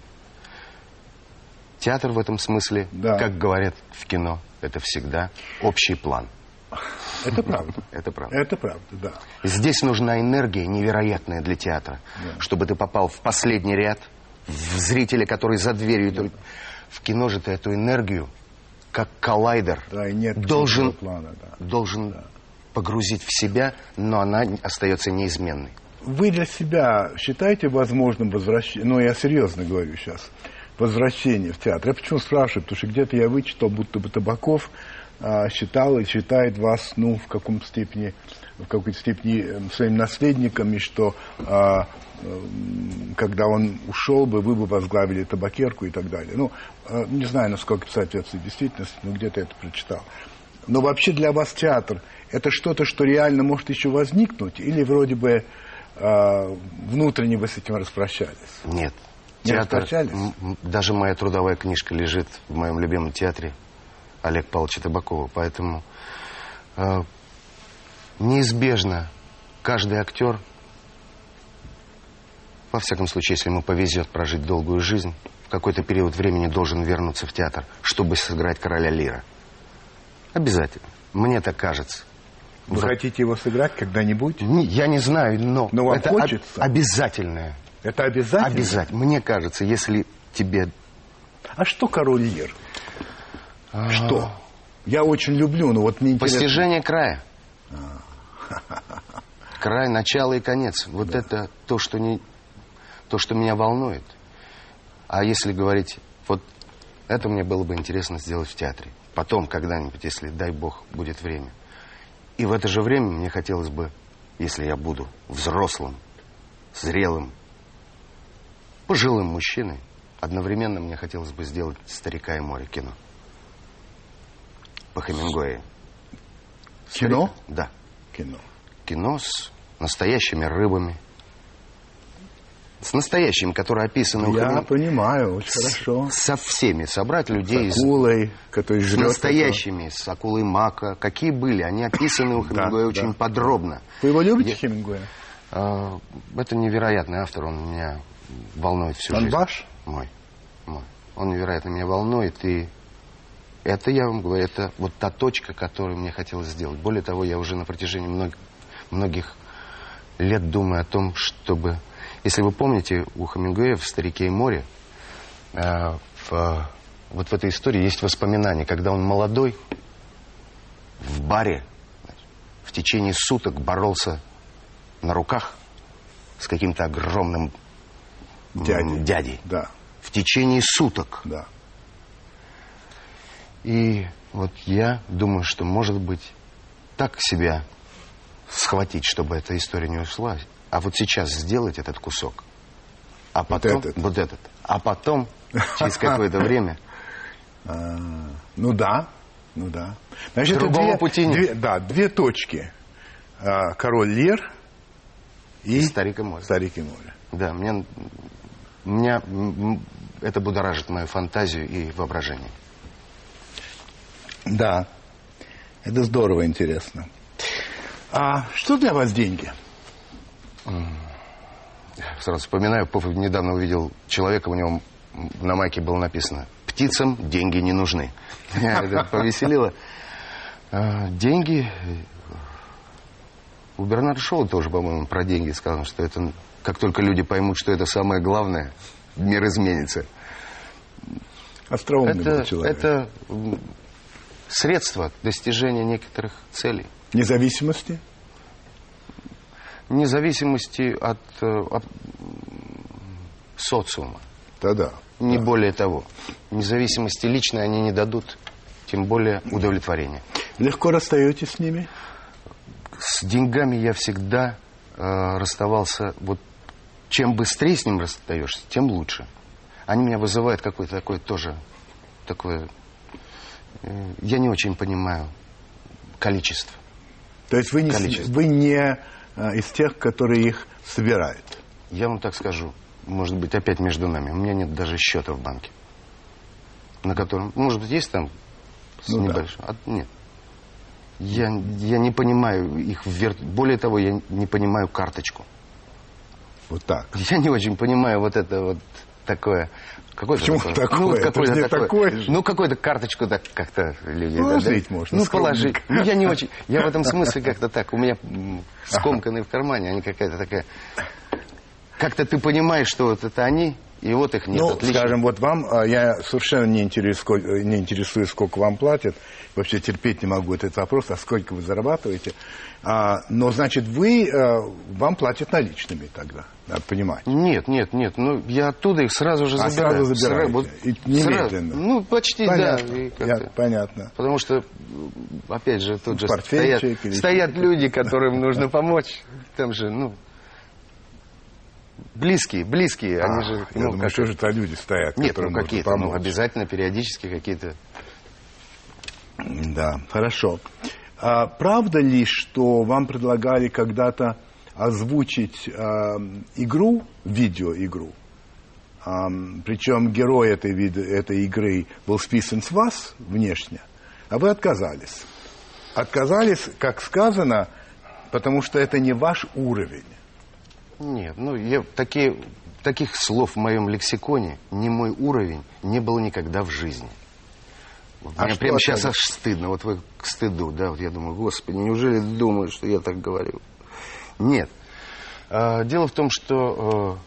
[SPEAKER 2] Театр в этом смысле,
[SPEAKER 1] Да.
[SPEAKER 2] как говорят в кино, это всегда общий план.
[SPEAKER 1] Это правда.
[SPEAKER 2] Это правда.
[SPEAKER 1] Это правда, да.
[SPEAKER 2] Здесь нужна энергия невероятная для театра,
[SPEAKER 1] Да.
[SPEAKER 2] чтобы ты попал в последний ряд, в зрителя, который за дверью. идет. В кино же ты эту энергию, как коллайдер,
[SPEAKER 1] Да, и нет
[SPEAKER 2] должен,
[SPEAKER 1] плана, да.
[SPEAKER 2] должен погрузить в себя, но она остается неизменной.
[SPEAKER 1] Вы для себя считаете возможным возвращение, ну, я серьезно говорю сейчас, возвращение в театр? Я почему спрашиваю? Потому что где-то я вычитал, будто бы Табаков а, считал и считает вас, ну, в каком степени, в какой-то степени эм, своими наследниками, что а, эм, когда он ушел бы, вы бы возглавили табакерку и так далее. Ну, э, не знаю, насколько это соответствует действительности, но где-то это прочитал. Но вообще для вас театр это что-то, что реально может еще возникнуть, или вроде бы э, внутренне вы с этим распрощались?
[SPEAKER 2] Нет.
[SPEAKER 1] Не
[SPEAKER 2] Театр,
[SPEAKER 1] распрощались?
[SPEAKER 2] даже моя трудовая книжка лежит в моем любимом театре Олег Павловича Табакова. Поэтому э, неизбежно каждый актер, во всяком случае, если ему повезет прожить долгую жизнь, в какой-то период времени должен вернуться в театр, чтобы сыграть короля Лира. Обязательно. Мне так кажется.
[SPEAKER 1] Вы
[SPEAKER 2] За-
[SPEAKER 1] хотите его сыграть когда-нибудь?
[SPEAKER 2] Не- Я не знаю, но,
[SPEAKER 1] Но вам
[SPEAKER 2] это об-
[SPEAKER 1] хочется?
[SPEAKER 2] обязательное.
[SPEAKER 1] Это обязательно?
[SPEAKER 2] Обязательно. Мне кажется, если тебе...
[SPEAKER 1] А что король Лир? Что? Я очень люблю, но вот мне интересно...
[SPEAKER 2] Постижение края. Край, начало и конец. Вот это то что, не, то, что меня волнует. А если говорить, вот это мне было бы интересно сделать в театре. Потом, когда-нибудь, если, дай бог, будет время. И в это же время мне хотелось бы, если я буду взрослым, зрелым, пожилым мужчиной, одновременно мне хотелось бы сделать «Старика и море» кино. По Хемингуэю.
[SPEAKER 1] Кино?
[SPEAKER 2] Да.
[SPEAKER 1] Кино.
[SPEAKER 2] Кино с настоящими рыбами. С настоящими, которые описаны
[SPEAKER 1] Я
[SPEAKER 2] Хемин-
[SPEAKER 1] понимаю, очень хорошо.
[SPEAKER 2] Со всеми. Собрать людей
[SPEAKER 1] С акулой, который
[SPEAKER 2] с
[SPEAKER 1] жрет.
[SPEAKER 2] настоящими, с акулой мака. Какие были, они описаны у Хемингуэя
[SPEAKER 1] да.
[SPEAKER 2] очень подробно.
[SPEAKER 1] этого. Вы его любите,
[SPEAKER 2] Я-
[SPEAKER 1] Хемингуэя?
[SPEAKER 2] А, Это невероятный автор, он меня волнует всю
[SPEAKER 1] Он
[SPEAKER 2] жизнь.
[SPEAKER 1] ваш?
[SPEAKER 2] Мой. Мой. Он невероятно меня волнует, и это, я вам говорю, это вот та точка, которую мне хотелось сделать. Более того, я уже на протяжении мног- многих лет думаю о том, чтобы... Если вы помните, у Хемингуэя в «Старике и море» э, в, вот в этой истории есть воспоминания, когда он молодой в баре в течение суток боролся на руках с каким-то огромным
[SPEAKER 1] Дядей.
[SPEAKER 2] дядей.
[SPEAKER 1] Да,
[SPEAKER 2] В течение суток.
[SPEAKER 1] да.
[SPEAKER 2] И вот я думаю, что, может быть, так себя схватить, чтобы эта история не ушла. А вот сейчас сделать этот кусок. А потом...
[SPEAKER 1] этот.
[SPEAKER 2] Вот этот. А потом, через какое-то время...
[SPEAKER 1] А, ну да, ну да. Значит,
[SPEAKER 2] Другого
[SPEAKER 1] две,
[SPEAKER 2] пути нет.
[SPEAKER 1] две- да, две точки. А, король Лир и
[SPEAKER 2] Старик и море.
[SPEAKER 1] Старик и море.
[SPEAKER 2] Да, мне, меня это будоражит мою фантазию и воображение.
[SPEAKER 1] Да. Это здорово, интересно. А что для вас деньги?
[SPEAKER 2] Сразу вспоминаю, Попов недавно увидел человека, у него на майке было написано «Птицам деньги не нужны». Меня это повеселило. А, деньги... У Бернарда Шоу тоже, по-моему, про деньги сказано, что это как только люди поймут, что это самое главное, мир изменится.
[SPEAKER 1] Остроумный
[SPEAKER 2] это,
[SPEAKER 1] человек.
[SPEAKER 2] Это средство достижения некоторых целей.
[SPEAKER 1] Независимости?
[SPEAKER 2] Независимости от, э, от социума.
[SPEAKER 1] Да-да.
[SPEAKER 2] Не
[SPEAKER 1] да.
[SPEAKER 2] более того. Независимости личной они не дадут, тем более удовлетворения.
[SPEAKER 1] Легко расстаетесь с ними?
[SPEAKER 2] С деньгами я всегда э, расставался... Вот чем быстрее с ним расстаешься, тем лучше. Они меня вызывают какое-то такое тоже... Такое... Э, я не очень понимаю количество.
[SPEAKER 1] То есть вы не,
[SPEAKER 2] Количество.
[SPEAKER 1] вы не э, из тех, которые их собирают?
[SPEAKER 2] Я вам так скажу, может быть, опять между нами. У меня нет даже счета в банке, на котором, может быть, есть там с
[SPEAKER 1] Ну да.
[SPEAKER 2] небольшим, а нет. Я, я не понимаю их вер... Более того, я не понимаю карточку.
[SPEAKER 1] Вот так.
[SPEAKER 2] Я не очень понимаю вот это вот такое. Какое
[SPEAKER 1] Почему такое?
[SPEAKER 2] Ну,
[SPEAKER 1] Это
[SPEAKER 2] какое-то
[SPEAKER 1] же не такое же.
[SPEAKER 2] Ну, какую-то карточку так как-то люди...
[SPEAKER 1] Положить
[SPEAKER 2] да,
[SPEAKER 1] можно,
[SPEAKER 2] Ну,
[SPEAKER 1] скромненько.
[SPEAKER 2] положить. Ну, я не очень... Я в этом смысле как-то так. У меня скомканные в кармане, они какая-то такая... Как-то ты понимаешь, что вот это они, и вот их нет.
[SPEAKER 1] ну,
[SPEAKER 2] Отлично.
[SPEAKER 1] скажем, вот вам, а, я совершенно не интересуюсь, сколько, не интересуюсь, сколько вам платят. Вообще терпеть не могу этот вопрос, а сколько вы зарабатываете. А, но, значит, вы, а, вам платят наличными тогда, надо понимать.
[SPEAKER 2] Нет, нет, нет. Ну, я оттуда их сразу же
[SPEAKER 1] А
[SPEAKER 2] забираю.
[SPEAKER 1] сразу забираете?
[SPEAKER 2] Сра- вот
[SPEAKER 1] И немедленно?
[SPEAKER 2] сразу. Ну, почти,
[SPEAKER 1] Понятно,
[SPEAKER 2] да. и.
[SPEAKER 1] Я- понятно.
[SPEAKER 2] Потому что, опять же, тут же стоят, стоят люди, которым нужно помочь. Там же, ну, близкие, близкие.
[SPEAKER 1] А,
[SPEAKER 2] они же,
[SPEAKER 1] я
[SPEAKER 2] ну,
[SPEAKER 1] думаю,
[SPEAKER 2] как-
[SPEAKER 1] что же это люди стоят,
[SPEAKER 2] Нет, ну какие-то, ну, обязательно периодически какие-то.
[SPEAKER 1] Да, хорошо. А правда ли, что вам предлагали когда-то озвучить а, игру, видеоигру? А, причем герой этой, вид- этой игры был списан с вас внешне, а вы отказались. Отказались, как сказано, потому что это не ваш уровень.
[SPEAKER 2] Нет, ну, я, такие, таких слов в моем лексиконе, не мой уровень, не было никогда в жизни. Вот
[SPEAKER 1] А
[SPEAKER 2] Мне прямо сейчас аж стыдно. Вот вы к стыду, да, вот я думаю, господи, неужели думают, что я так говорю? Нет. А, дело в том, что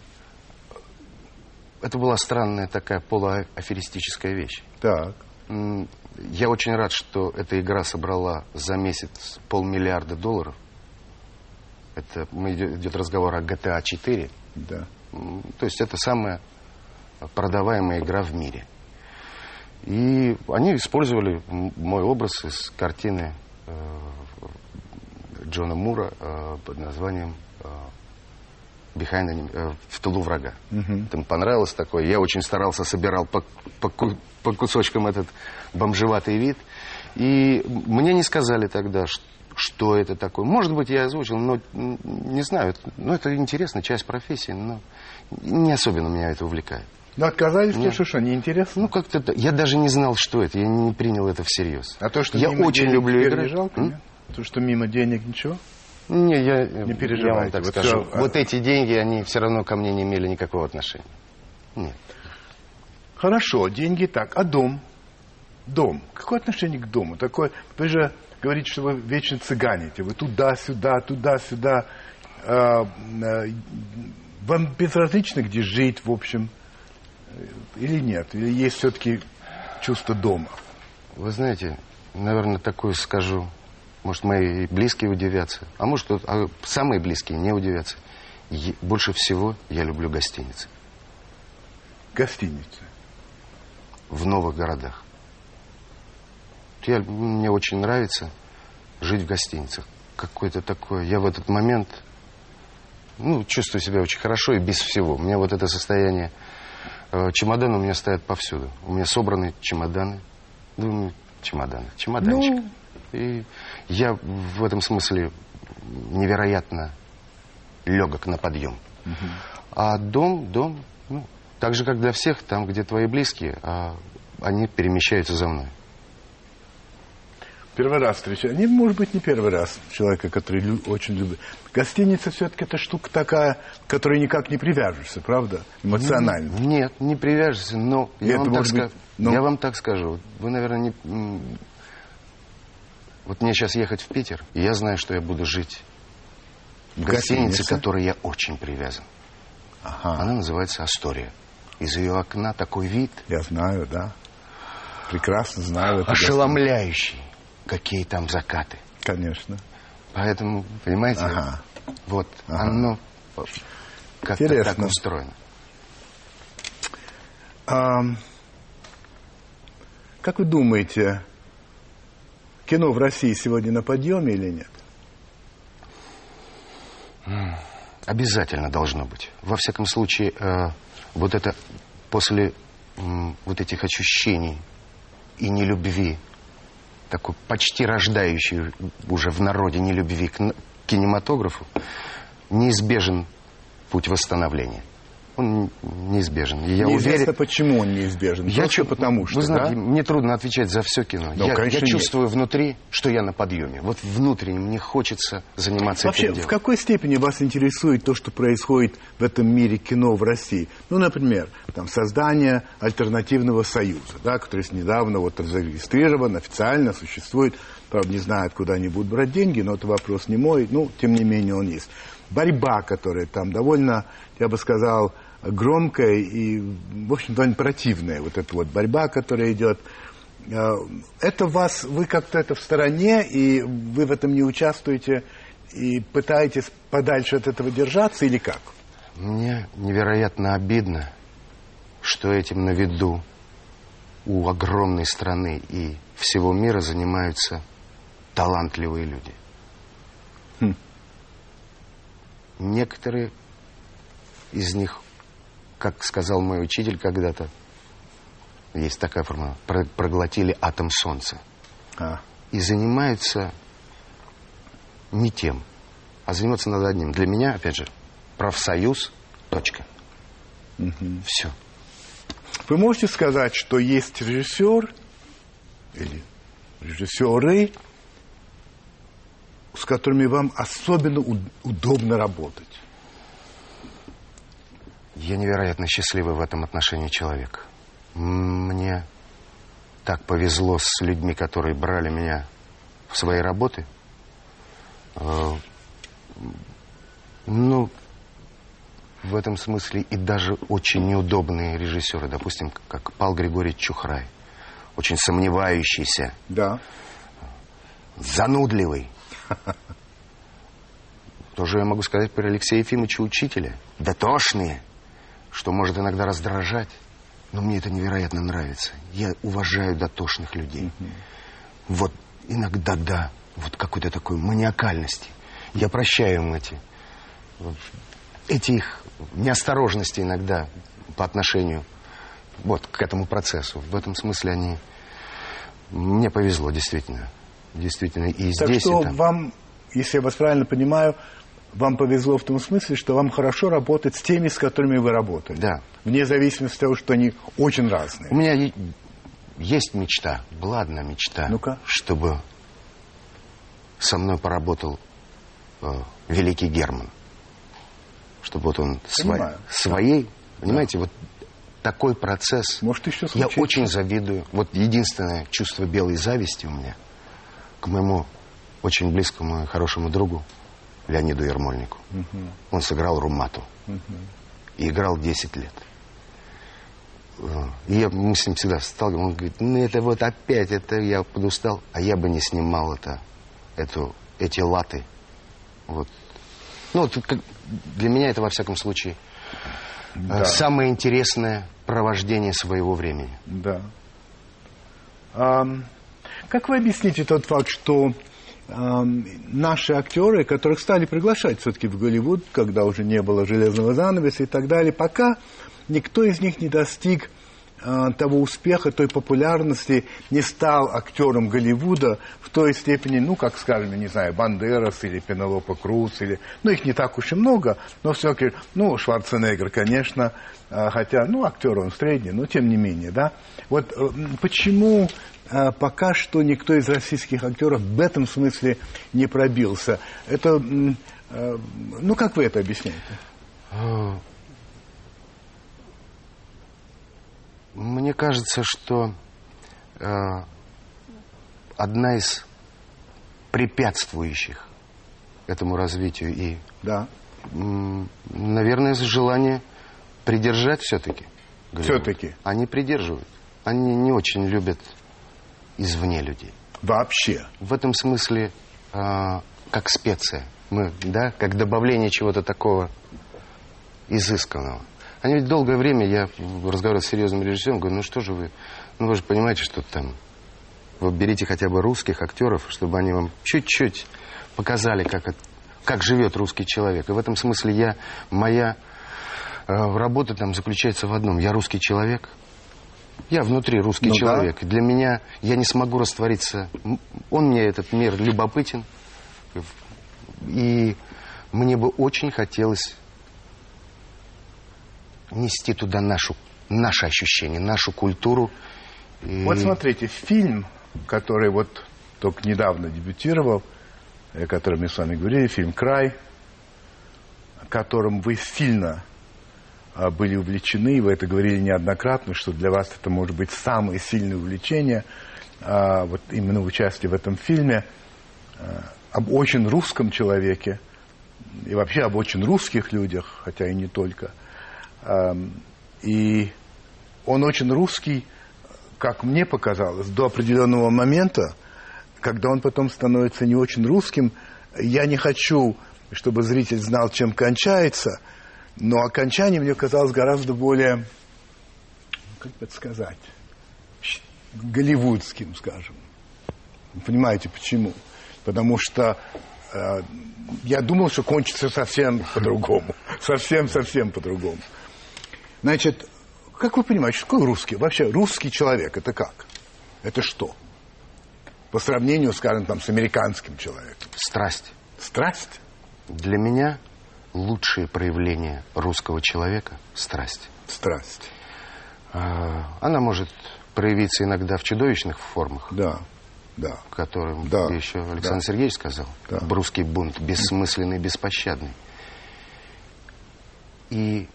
[SPEAKER 2] э, это была странная такая полуаферистическая вещь.
[SPEAKER 1] Так.
[SPEAKER 2] Я очень рад, что эта игра собрала за месяц полмиллиарда долларов. Это мы идет, идет разговор о GTA 4.
[SPEAKER 1] Да.
[SPEAKER 2] М, То есть это самая продаваемая игра в мире. И они использовали мой образ из картины э, Джона Мура э, под названием э, Behind Enemy, э, в тылу врага. Это им понравилось такое. Я очень старался, собирал по, по по кусочкам этот бомжеватый вид. И мне не сказали тогда, ш- что это такое. Может быть, я озвучил, но не знаю. Это- Ну, это интересно, часть профессии, но не особенно меня это увлекает.
[SPEAKER 1] Но отказались,
[SPEAKER 2] Нет.
[SPEAKER 1] потому что что, неинтересно?
[SPEAKER 2] Ну, как-то... Я даже не знал, что это. Я не принял это всерьез.
[SPEAKER 1] А то, что
[SPEAKER 2] я очень люблю играть.
[SPEAKER 1] не жалко,
[SPEAKER 2] М?
[SPEAKER 1] То, что мимо денег ничего?
[SPEAKER 2] Не, я,
[SPEAKER 1] Не
[SPEAKER 2] я вам так
[SPEAKER 1] вот
[SPEAKER 2] скажу.
[SPEAKER 1] всё, а-
[SPEAKER 2] Вот эти деньги, они все равно ко мне не имели никакого отношения. Нет.
[SPEAKER 1] Хорошо, деньги так. А дом? Дом. Какое отношение к дому? Такое, вы же говорите, что вы вечно цыганите. Вы туда-сюда, туда-сюда. А, а, вам безразлично, где жить, в общем? Или нет? Или есть все-таки чувство дома?
[SPEAKER 2] Вы знаете, наверное, такое скажу. Может, мои близкие удивятся. А может, а самые близкие не удивятся. Больше всего я люблю гостиницы
[SPEAKER 1] Гостиница.
[SPEAKER 2] в новых городах. Я, мне очень нравится жить в гостиницах. Какое-то такое... Я в этот момент ну, чувствую себя очень хорошо и без всего. У меня вот это состояние... э, чемоданы у меня стоят повсюду. У меня собраны чемоданы. Ну, чемоданы. Чемоданчик. И я в этом смысле невероятно легок на подъем. А дом, дом, ну, так же, как для всех, там, где твои близкие, а они перемещаются за мной.
[SPEAKER 1] Первый раз встречаю. Не, может быть, не первый раз человека, который лю- очень любит. Гостиница все-таки это штука такая, к которой никак не привяжешься, правда? Эмоционально.
[SPEAKER 2] Нет, не привяжешься, но я,
[SPEAKER 1] Это
[SPEAKER 2] вам, так
[SPEAKER 1] быть,
[SPEAKER 2] ска-
[SPEAKER 1] ну?
[SPEAKER 2] я вам так скажу. Вы, наверное, не... Вот мне сейчас ехать в Питер, и я знаю, что я буду жить в гостинице, к которой я очень привязан.
[SPEAKER 1] Ага,
[SPEAKER 2] Она называется «Астория». Из ее окна такой вид
[SPEAKER 1] я знаю, да. Прекрасно знаю.
[SPEAKER 2] ошеломляющий. Какие там закаты.
[SPEAKER 1] Конечно.
[SPEAKER 2] Поэтому, понимаете,
[SPEAKER 1] Ага.
[SPEAKER 2] вот
[SPEAKER 1] Ага.
[SPEAKER 2] оно как-то так устроено.
[SPEAKER 1] Ам, как вы думаете, кино в России сегодня на подъеме или нет?
[SPEAKER 2] Обязательно должно быть. Во всяком случае, э, вот это после вот этих ощущений и нелюбви, такой почти рождающей уже в народе нелюбви к кинематографу, неизбежен путь восстановления. Он неизбежен. И я
[SPEAKER 1] Неизвестно,
[SPEAKER 2] уверен...
[SPEAKER 1] почему он неизбежен.
[SPEAKER 2] Я
[SPEAKER 1] Просто
[SPEAKER 2] чу-
[SPEAKER 1] потому что,
[SPEAKER 2] Вы знаете,
[SPEAKER 1] да?
[SPEAKER 2] мне трудно отвечать за все кино.
[SPEAKER 1] Ну,
[SPEAKER 2] я,
[SPEAKER 1] конечно,
[SPEAKER 2] я
[SPEAKER 1] нет.
[SPEAKER 2] чувствую внутри, что я на подъеме. Вот внутренне мне хочется заниматься
[SPEAKER 1] Вообще,
[SPEAKER 2] этим
[SPEAKER 1] в
[SPEAKER 2] делом.
[SPEAKER 1] какой степени вас интересует то, что происходит в этом мире кино в России? Ну, например, там, создание альтернативного союза, да, который недавно вот зарегистрирован, официально существует. Правда, не знаю, откуда они будут брать деньги, но это вопрос не мой. Ну, тем не менее, он есть. Борьба, которая там довольно, я бы сказал, громкая и, в общем, довольно противная. Вот эта вот борьба, которая идет. Э, Это вас, вы как-то это в стороне, и вы в этом не участвуете, и пытаетесь подальше от этого держаться, или как?
[SPEAKER 2] Мне невероятно обидно, что этим на виду у огромной страны и всего мира занимаются талантливые люди.
[SPEAKER 1] Хм.
[SPEAKER 2] Некоторые из них, как сказал мой учитель когда-то, есть такая формула, про- проглотили атом солнца.
[SPEAKER 1] А,
[SPEAKER 2] И занимаются не тем, а заниматься надо одним. Для меня, опять же, профсоюз, точка. Все.
[SPEAKER 1] Вы можете сказать, что есть режиссер или режиссеры, с которыми вам особенно удобно работать?
[SPEAKER 2] Я невероятно счастливый в этом отношении человек. Мне так повезло с людьми, которые брали меня в свои работы. Э, Ну, в этом смысле и даже очень неудобные режиссеры, допустим, как Павел Григорьевич Чухрай, очень сомневающийся,
[SPEAKER 1] Да.
[SPEAKER 2] занудливый. Тоже я могу сказать про Алексея Ефимовича Учителя. Дотошные, что может иногда раздражать. Но мне это невероятно нравится. Я уважаю дотошных людей. Вот иногда, да, вот какой-то такой маниакальности. Я прощаю им эти, вот, эти их неосторожности иногда по отношению вот к этому процессу. В этом смысле они... Мне повезло, действительно. Действительно, и
[SPEAKER 1] Так
[SPEAKER 2] здесь,
[SPEAKER 1] что
[SPEAKER 2] и там.
[SPEAKER 1] вам, если я вас правильно понимаю, вам повезло в том смысле, что вам хорошо работать с теми, с которыми вы работали.
[SPEAKER 2] Да.
[SPEAKER 1] Вне зависимости от того, что они очень разные.
[SPEAKER 2] У меня есть мечта, была одна мечта,
[SPEAKER 1] Ну-ка.
[SPEAKER 2] чтобы со мной поработал э, великий Герман. Чтобы вот он
[SPEAKER 1] Понимаю.
[SPEAKER 2] своей, понимаете, вот такой процесс.
[SPEAKER 1] Может, еще
[SPEAKER 2] Я
[SPEAKER 1] случится.
[SPEAKER 2] очень завидую. Вот единственное чувство белой зависти у меня к моему очень близкому и хорошему другу Леониду Ермольнику. Он сыграл Румату. И играл 10 лет. И я, мы с ним всегда сталкиваемся. Он говорит, ну это вот опять, это я подустал. А я бы не снимал это, эту, эти латы. Вот. Ну, вот как- для меня это, во всяком случае, э,
[SPEAKER 1] Да.
[SPEAKER 2] самое интересное провождение своего времени.
[SPEAKER 1] Да. Ам, как вы объясните тот факт, что наши актеры, которых стали приглашать все-таки в Голливуд, когда уже не было железного занавеса и так далее, пока никто из них не достиг того успеха, той популярности, не стал актером Голливуда в той степени, ну, как, скажем, не знаю, Бандерас или Пенелопа Круз, или, ну, их не так уж и много, но все-таки, ну, Шварценеггер, конечно, э, хотя, ну, актер он средний, но тем не менее, да. Вот э, почему э, пока что никто из российских актеров в этом смысле не пробился? Это, э, ну, как вы это объясняете?
[SPEAKER 2] А, Мне кажется, что э, одна из препятствующих этому развитию и,
[SPEAKER 1] да.
[SPEAKER 2] наверное, желание придержать все-таки.
[SPEAKER 1] Все-таки.
[SPEAKER 2] Они придерживают. Они не очень любят извне людей.
[SPEAKER 1] Вообще.
[SPEAKER 2] В этом смысле, э, как специя. Мы, да, как добавление чего-то такого изысканного. Они ведь долгое время, я разговаривал с серьезным режиссером, говорю, ну что же вы, ну вы же понимаете, что там, вы берите хотя бы русских актеров, чтобы они вам чуть-чуть показали, как, как живет русский человек. И в этом смысле я, моя э, работа там заключается в одном. Я русский человек, я внутри русский ну, человек. Да. Для меня, я не смогу раствориться. Он мне, этот мир, любопытен. И мне бы очень хотелось нести туда нашу, наши ощущения, нашу культуру.
[SPEAKER 1] И... Вот смотрите, фильм, который вот только недавно дебютировал, о котором мы с вами говорили, фильм «Край», которым вы сильно а, были увлечены, вы это говорили неоднократно, что для вас это может быть самое сильное увлечение, а, вот именно участие в этом фильме, а, об очень русском человеке, и вообще об очень русских людях, хотя и не только – и он очень русский, как мне показалось, до определенного момента, когда он потом становится не очень русским. Я не хочу, чтобы зритель знал, чем кончается, но окончание мне казалось гораздо более, как бы это сказать, голливудским, скажем. Понимаете, почему? Потому что э, я думал, что кончится совсем по-другому. Совсем-совсем по-другому. Значит, как вы понимаете, что такое русский? Вообще, русский человек – это как? Это что? По сравнению, скажем, там, с американским человеком.
[SPEAKER 2] Страсть.
[SPEAKER 1] Страсть?
[SPEAKER 2] Для меня лучшее проявление русского человека – страсть.
[SPEAKER 1] Страсть.
[SPEAKER 2] А, она может проявиться иногда в чудовищных формах.
[SPEAKER 1] Да, да.
[SPEAKER 2] Которым да, еще Александр да. Сергеевич сказал. Да. Русский бунт, бессмысленный, беспощадный. И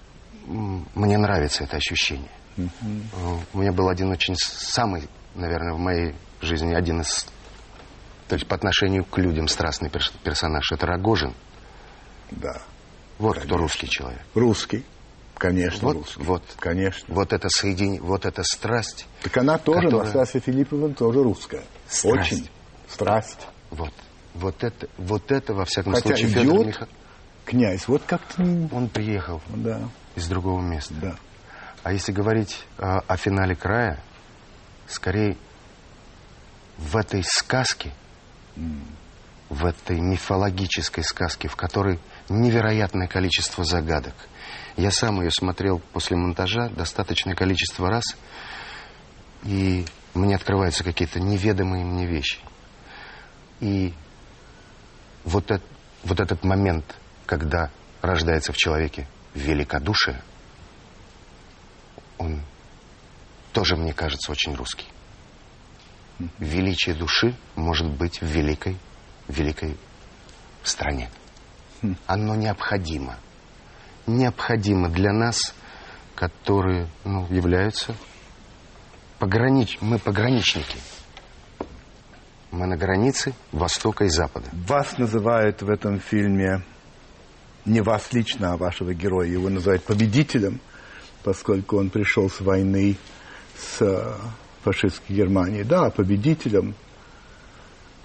[SPEAKER 2] мне нравится это ощущение. Uh-huh. У меня был один очень самый, наверное, в моей жизни один из, то есть по отношению к людям страстный персонаж. Это Рогожин.
[SPEAKER 1] Да.
[SPEAKER 2] Вот конечно. кто русский человек.
[SPEAKER 1] Русский. Конечно,
[SPEAKER 2] вот,
[SPEAKER 1] русский.
[SPEAKER 2] Вот,
[SPEAKER 1] конечно.
[SPEAKER 2] Вот это соединение, вот эта страсть.
[SPEAKER 1] Так она тоже, которая... Настасья Филипповна тоже русская.
[SPEAKER 2] Страсть.
[SPEAKER 1] Очень. Страсть.
[SPEAKER 2] Вот. Вот это, вот это, во всяком
[SPEAKER 1] Хотя
[SPEAKER 2] случае,
[SPEAKER 1] идет Федор Миха... князь, вот как-то...
[SPEAKER 2] Он приехал.
[SPEAKER 1] Да
[SPEAKER 2] из другого места.
[SPEAKER 1] Да.
[SPEAKER 2] А если говорить о, о финале края, скорее в этой сказке, mm. в этой мифологической сказке, в которой невероятное количество загадок. Я сам ее смотрел после монтажа достаточное количество раз, и мне открываются какие-то неведомые мне вещи. И вот, это, вот этот момент, когда рождается в человеке великодушие, он тоже, мне кажется, очень русский. Величие души может быть в великой, великой стране. Оно необходимо. Необходимо для нас, которые ну, являются погранич... Мы пограничники. Мы на границе Востока и Запада.
[SPEAKER 1] Вас называют в этом фильме не вас лично, а вашего героя. Его называют победителем, поскольку он пришел с войны с э, фашистской Германией. Да, победителем.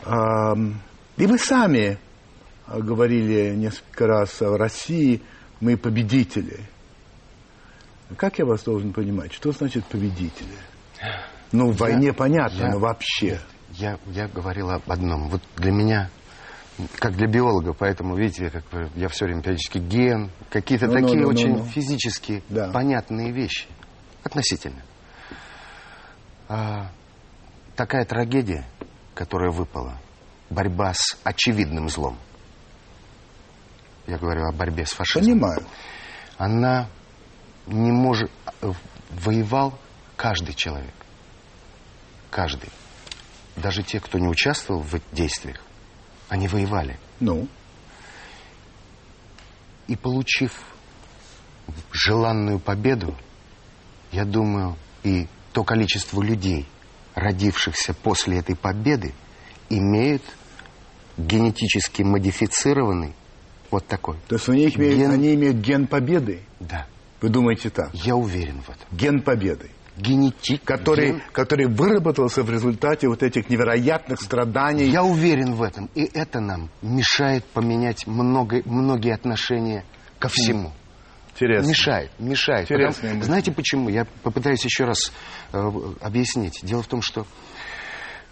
[SPEAKER 1] И вы сами говорили несколько раз о России, мы победители. Как я вас должен понимать? Что значит победители? Ну, в войне я, понятно, я, но вообще.
[SPEAKER 2] Я, я говорил об одном. Вот для меня как для биолога, поэтому, видите, как я все время периодически ген, какие-то ну, такие ну, ну, очень ну, ну. физические, да. понятные вещи. Относительно. А, такая трагедия, которая выпала, борьба с очевидным злом. Я говорю о борьбе с фашизмом.
[SPEAKER 1] Понимаю.
[SPEAKER 2] Она не может... Воевал каждый человек. Каждый. Даже те, кто не участвовал в действиях, они воевали.
[SPEAKER 1] Ну?
[SPEAKER 2] И получив желанную победу, я думаю, и то количество людей, родившихся после этой победы, имеют генетически модифицированный вот такой.
[SPEAKER 1] То есть у них имеют,
[SPEAKER 2] ген...
[SPEAKER 1] они имеют ген победы?
[SPEAKER 2] Да.
[SPEAKER 1] Вы думаете так?
[SPEAKER 2] Я уверен в этом.
[SPEAKER 1] Ген победы.
[SPEAKER 2] Генетик.
[SPEAKER 1] Который,
[SPEAKER 2] ген...
[SPEAKER 1] который выработался в результате вот этих невероятных страданий.
[SPEAKER 2] Я уверен в этом. И это нам мешает поменять много, многие отношения ко всему.
[SPEAKER 1] Интересно.
[SPEAKER 2] Мешает, мешает. Потому, знаете почему? Я попытаюсь еще раз э, объяснить. Дело в том, что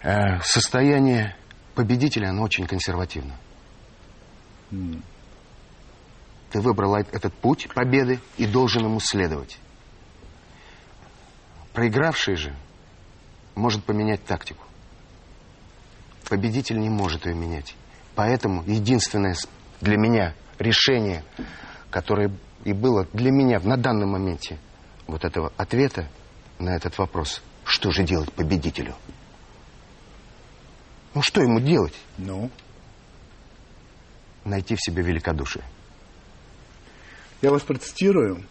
[SPEAKER 2] э, состояние победителя, оно очень консервативно. Mm. Ты выбрал этот путь победы и должен ему следовать. Проигравший же может поменять тактику. Победитель не может ее менять. Поэтому единственное для меня решение, которое и было для меня на данном моменте вот этого ответа на этот вопрос, что же делать победителю? Ну, что ему делать?
[SPEAKER 1] Ну?
[SPEAKER 2] Найти в себе великодушие.
[SPEAKER 1] Я вас процитирую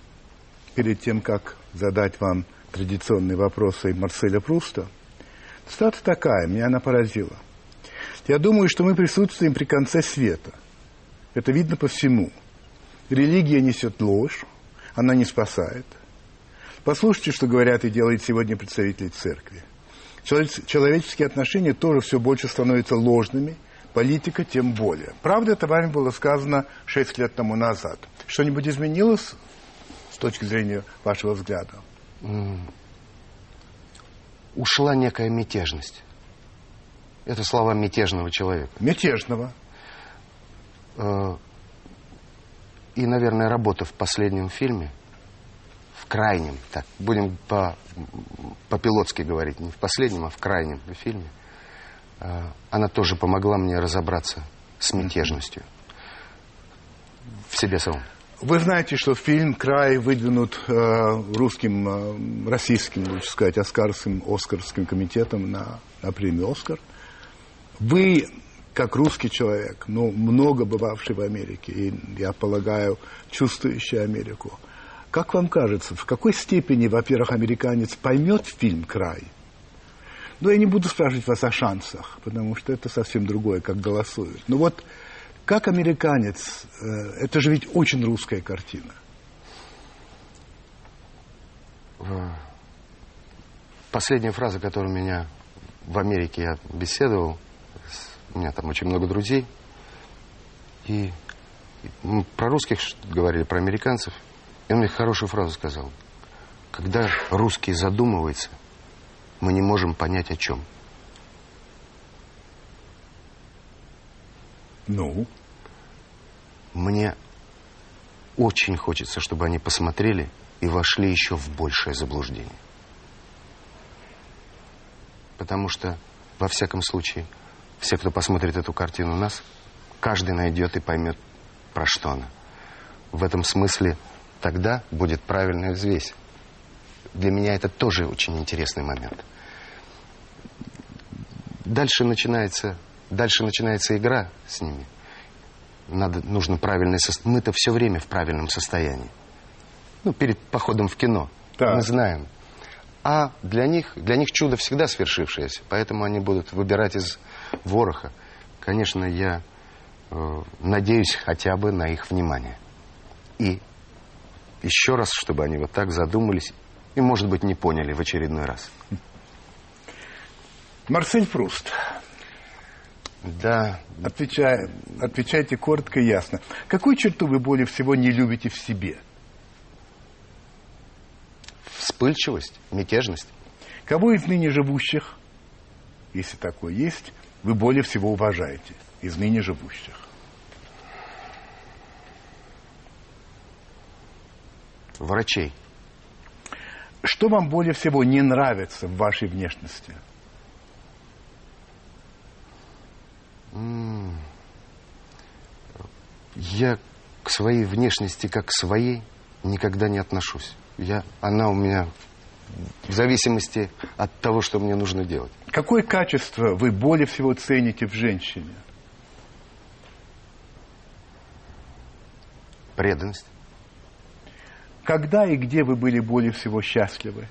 [SPEAKER 1] перед тем, как задать вам традиционные вопросы Марселя Пруста. Цитата такая, меня она поразила. Я думаю, что мы присутствуем при конце света. Это видно по всему. Религия несет ложь, она не спасает. Послушайте, что говорят и делают сегодня представители церкви. Человеческие отношения тоже все больше становятся ложными, политика тем более. Правда, это вами было сказано шесть лет тому назад. Что-нибудь изменилось с точки зрения вашего взгляда?
[SPEAKER 2] Ушла некая мятежность. Это слова мятежного человека.
[SPEAKER 1] Мятежного.
[SPEAKER 2] Э, и, наверное, работа в последнем фильме, в крайнем, так, будем по, по-пилотски говорить, не в последнем, а в крайнем фильме – а, она тоже помогла мне разобраться с мятежностью в себе самом.
[SPEAKER 1] Вы знаете, что фильм «Край» выдвинут э, русским, э, российским, лучше сказать, Оскарским, Оскарским комитетом на, на премию «Оскар». Вы, как русский человек, ну, много бывавший в Америке, и, я полагаю, чувствующий Америку, как вам кажется, в какой степени, во-первых, американец поймет фильм «Край», но я не буду спрашивать вас о шансах, потому что это совсем другое, как голосуют. Но вот как американец, э, это же ведь очень русская картина.
[SPEAKER 2] Последняя фраза, которую меня в Америке я беседовал, у меня там очень много друзей, и мы про русских говорили, про американцев, и он мне хорошую фразу сказал. Когда русский задумывается – мы не можем понять о чем.
[SPEAKER 1] Ну?
[SPEAKER 2] Мне очень хочется, чтобы они посмотрели и вошли еще в большее заблуждение. Потому что, во всяком случае, все, кто посмотрит эту картину у нас, каждый найдет и поймет, про что она. В этом смысле тогда будет правильная взвесь для меня это тоже очень интересный момент. Дальше начинается, дальше начинается игра с ними. Надо, нужно правильное состояние. Мы-то все время в правильном состоянии. Ну, перед походом в кино.
[SPEAKER 1] Так.
[SPEAKER 2] Мы знаем. А для них, для них чудо всегда свершившееся. Поэтому они будут выбирать из вороха. Конечно, я э, надеюсь хотя бы на их внимание. И еще раз, чтобы они вот так задумались и, может быть, не поняли в очередной раз.
[SPEAKER 1] Марсель Пруст.
[SPEAKER 2] Да.
[SPEAKER 1] Отвечай, отвечайте коротко и ясно. Какую черту вы более всего не любите в себе?
[SPEAKER 2] Вспыльчивость, мятежность.
[SPEAKER 1] Кого из ныне живущих, если такое есть, вы более всего уважаете из ныне живущих?
[SPEAKER 2] Врачей.
[SPEAKER 1] Что вам более всего не нравится в вашей внешности?
[SPEAKER 2] Я к своей внешности как к своей никогда не отношусь. Я, она у меня в зависимости от того, что мне нужно делать.
[SPEAKER 1] Какое качество вы более всего цените в женщине?
[SPEAKER 2] Преданность.
[SPEAKER 1] Когда и где вы были более всего счастливы?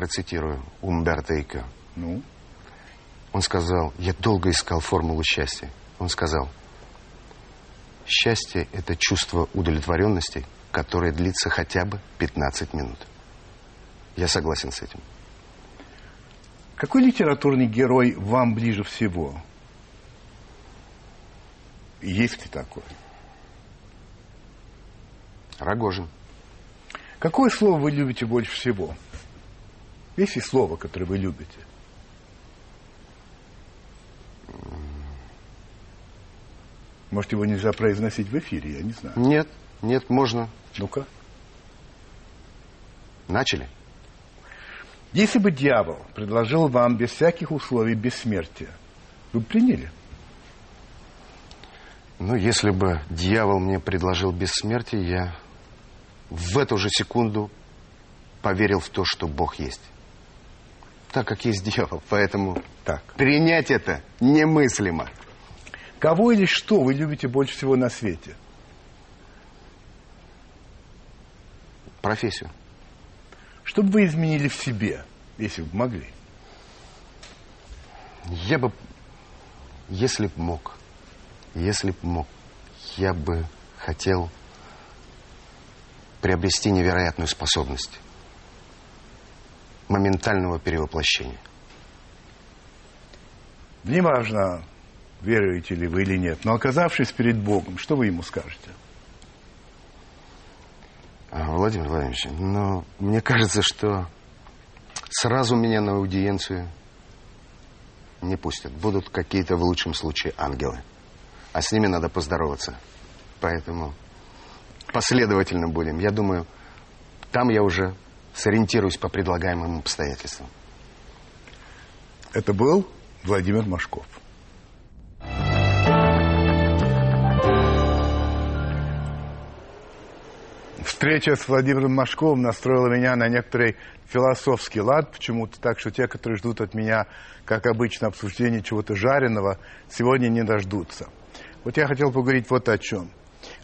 [SPEAKER 2] Процитирую Умберто Эко.
[SPEAKER 1] Ну,
[SPEAKER 2] Он сказал, я долго искал формулу счастья. Он сказал, счастье – это чувство удовлетворенности, которое длится хотя бы 15 минут. Я согласен с этим.
[SPEAKER 1] какой литературный герой вам ближе всего? Есть ли такой?
[SPEAKER 2] Рогожин.
[SPEAKER 1] Какое слово вы любите больше всего? Есть ли слово, которое вы любите? Может, его нельзя произносить в эфире, я не знаю.
[SPEAKER 2] Нет, нет, можно.
[SPEAKER 1] Ну-ка.
[SPEAKER 2] Начали.
[SPEAKER 1] Если бы дьявол предложил вам без всяких условий бессмертия, вы бы приняли?
[SPEAKER 2] Ну, если бы дьявол мне предложил бессмертие, я в эту же секунду поверил в то, что Бог есть. Так как есть дьявол, поэтому
[SPEAKER 1] Так.
[SPEAKER 2] принять это немыслимо.
[SPEAKER 1] Кого или что вы любите больше всего на свете?
[SPEAKER 2] Профессию.
[SPEAKER 1] Что бы вы изменили в себе, если бы могли?
[SPEAKER 2] Я бы, если б мог, если б мог, я бы хотел приобрести невероятную способность моментального перевоплощения.
[SPEAKER 1] Неважно, веруете ли вы или нет, но оказавшись перед Богом, что вы ему скажете?
[SPEAKER 2] А, Владимир Владимирович, но мне кажется, что сразу меня на аудиенцию не пустят. Будут какие-то, в лучшем случае, ангелы. А с ними надо поздороваться. Поэтому последовательно будем. Я думаю, там я уже сориентируюсь по предлагаемым обстоятельствам.
[SPEAKER 1] Это был Владимир Машков. Встреча с Владимиром Машковым настроила меня на некоторый философский лад почему-то, так что те, которые ждут от меня, как обычно, обсуждения чего-то жареного, сегодня не дождутся. Вот я хотел поговорить вот о чем.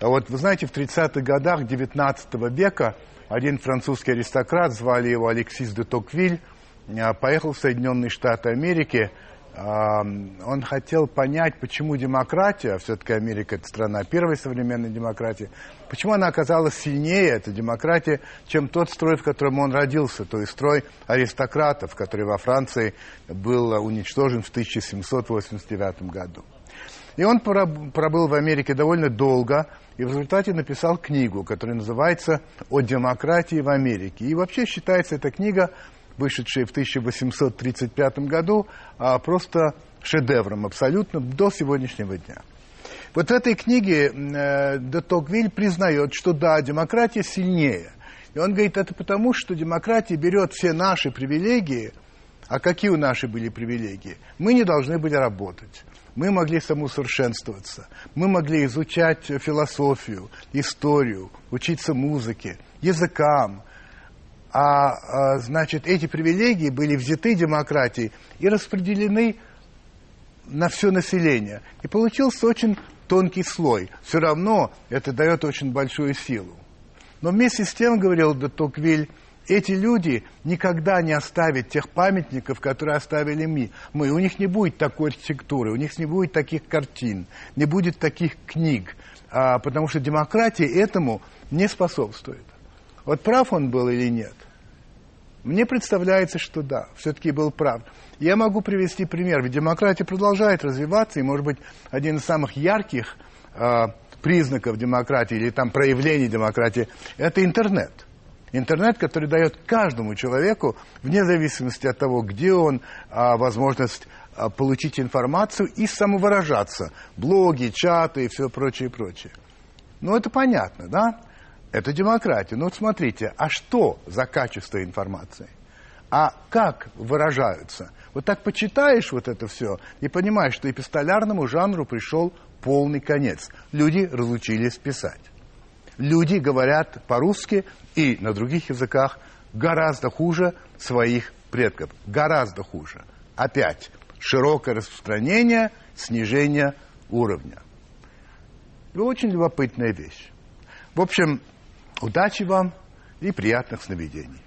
[SPEAKER 1] А вот вы знаете, в 30-х годах 19 века один французский аристократ, звали его Алексис де Токвиль, а, поехал в Соединенные Штаты Америки. А, Он хотел понять, почему демократия, все-таки Америка это страна первой современной демократии, почему она оказалась сильнее, эта демократия, чем тот строй, в котором он родился, то есть строй аристократов, который во Франции был уничтожен в 1789 году. И он проб- пробыл в Америке довольно долго, и в результате написал книгу, которая называется «О демократии в Америке». И вообще считается эта книга, вышедшая в 1835 году, а, просто шедевром абсолютно до сегодняшнего дня. Вот в этой книге э, де Токвиль признает, что да, демократия сильнее. И он говорит, это потому, что демократия берет все наши привилегии, а какие у наши были привилегии? Мы не должны были работать. Мы могли самоусовершенствоваться. Мы могли изучать философию, историю, учиться музыке, языкам. А, а, значит, эти привилегии были взяты демократией и распределены на все население. И получился очень тонкий слой. Все равно это дает очень большую силу. Но вместе с тем, говорил де Токвиль, эти люди никогда не оставят тех памятников, которые оставили мы. мы. У них не будет такой архитектуры, у них не будет таких картин, не будет таких книг, а, потому что демократия этому не способствует. Вот прав он был или нет? Мне представляется, что да, все-таки был прав. Я могу привести пример, ведь демократия продолжает развиваться, и, может быть, один из самых ярких а, признаков демократии или там проявлений демократии – это интернет. Интернет, который дает каждому человеку, вне зависимости от того, где он, а, возможность а, получить информацию и самовыражаться. Блоги, чаты и все прочее, прочее. Ну, это понятно, да? Это демократия. Но вот смотрите, а что за качество информации? А как выражаются? Вот так почитаешь вот это все и понимаешь, что эпистолярному жанру пришел полный конец. Люди разучились писать. Люди говорят по-русски и на других языках гораздо хуже своих предков. Гораздо хуже. Опять широкое распространение, снижение уровня. И очень любопытная вещь. В общем, удачи вам и приятных сновидений.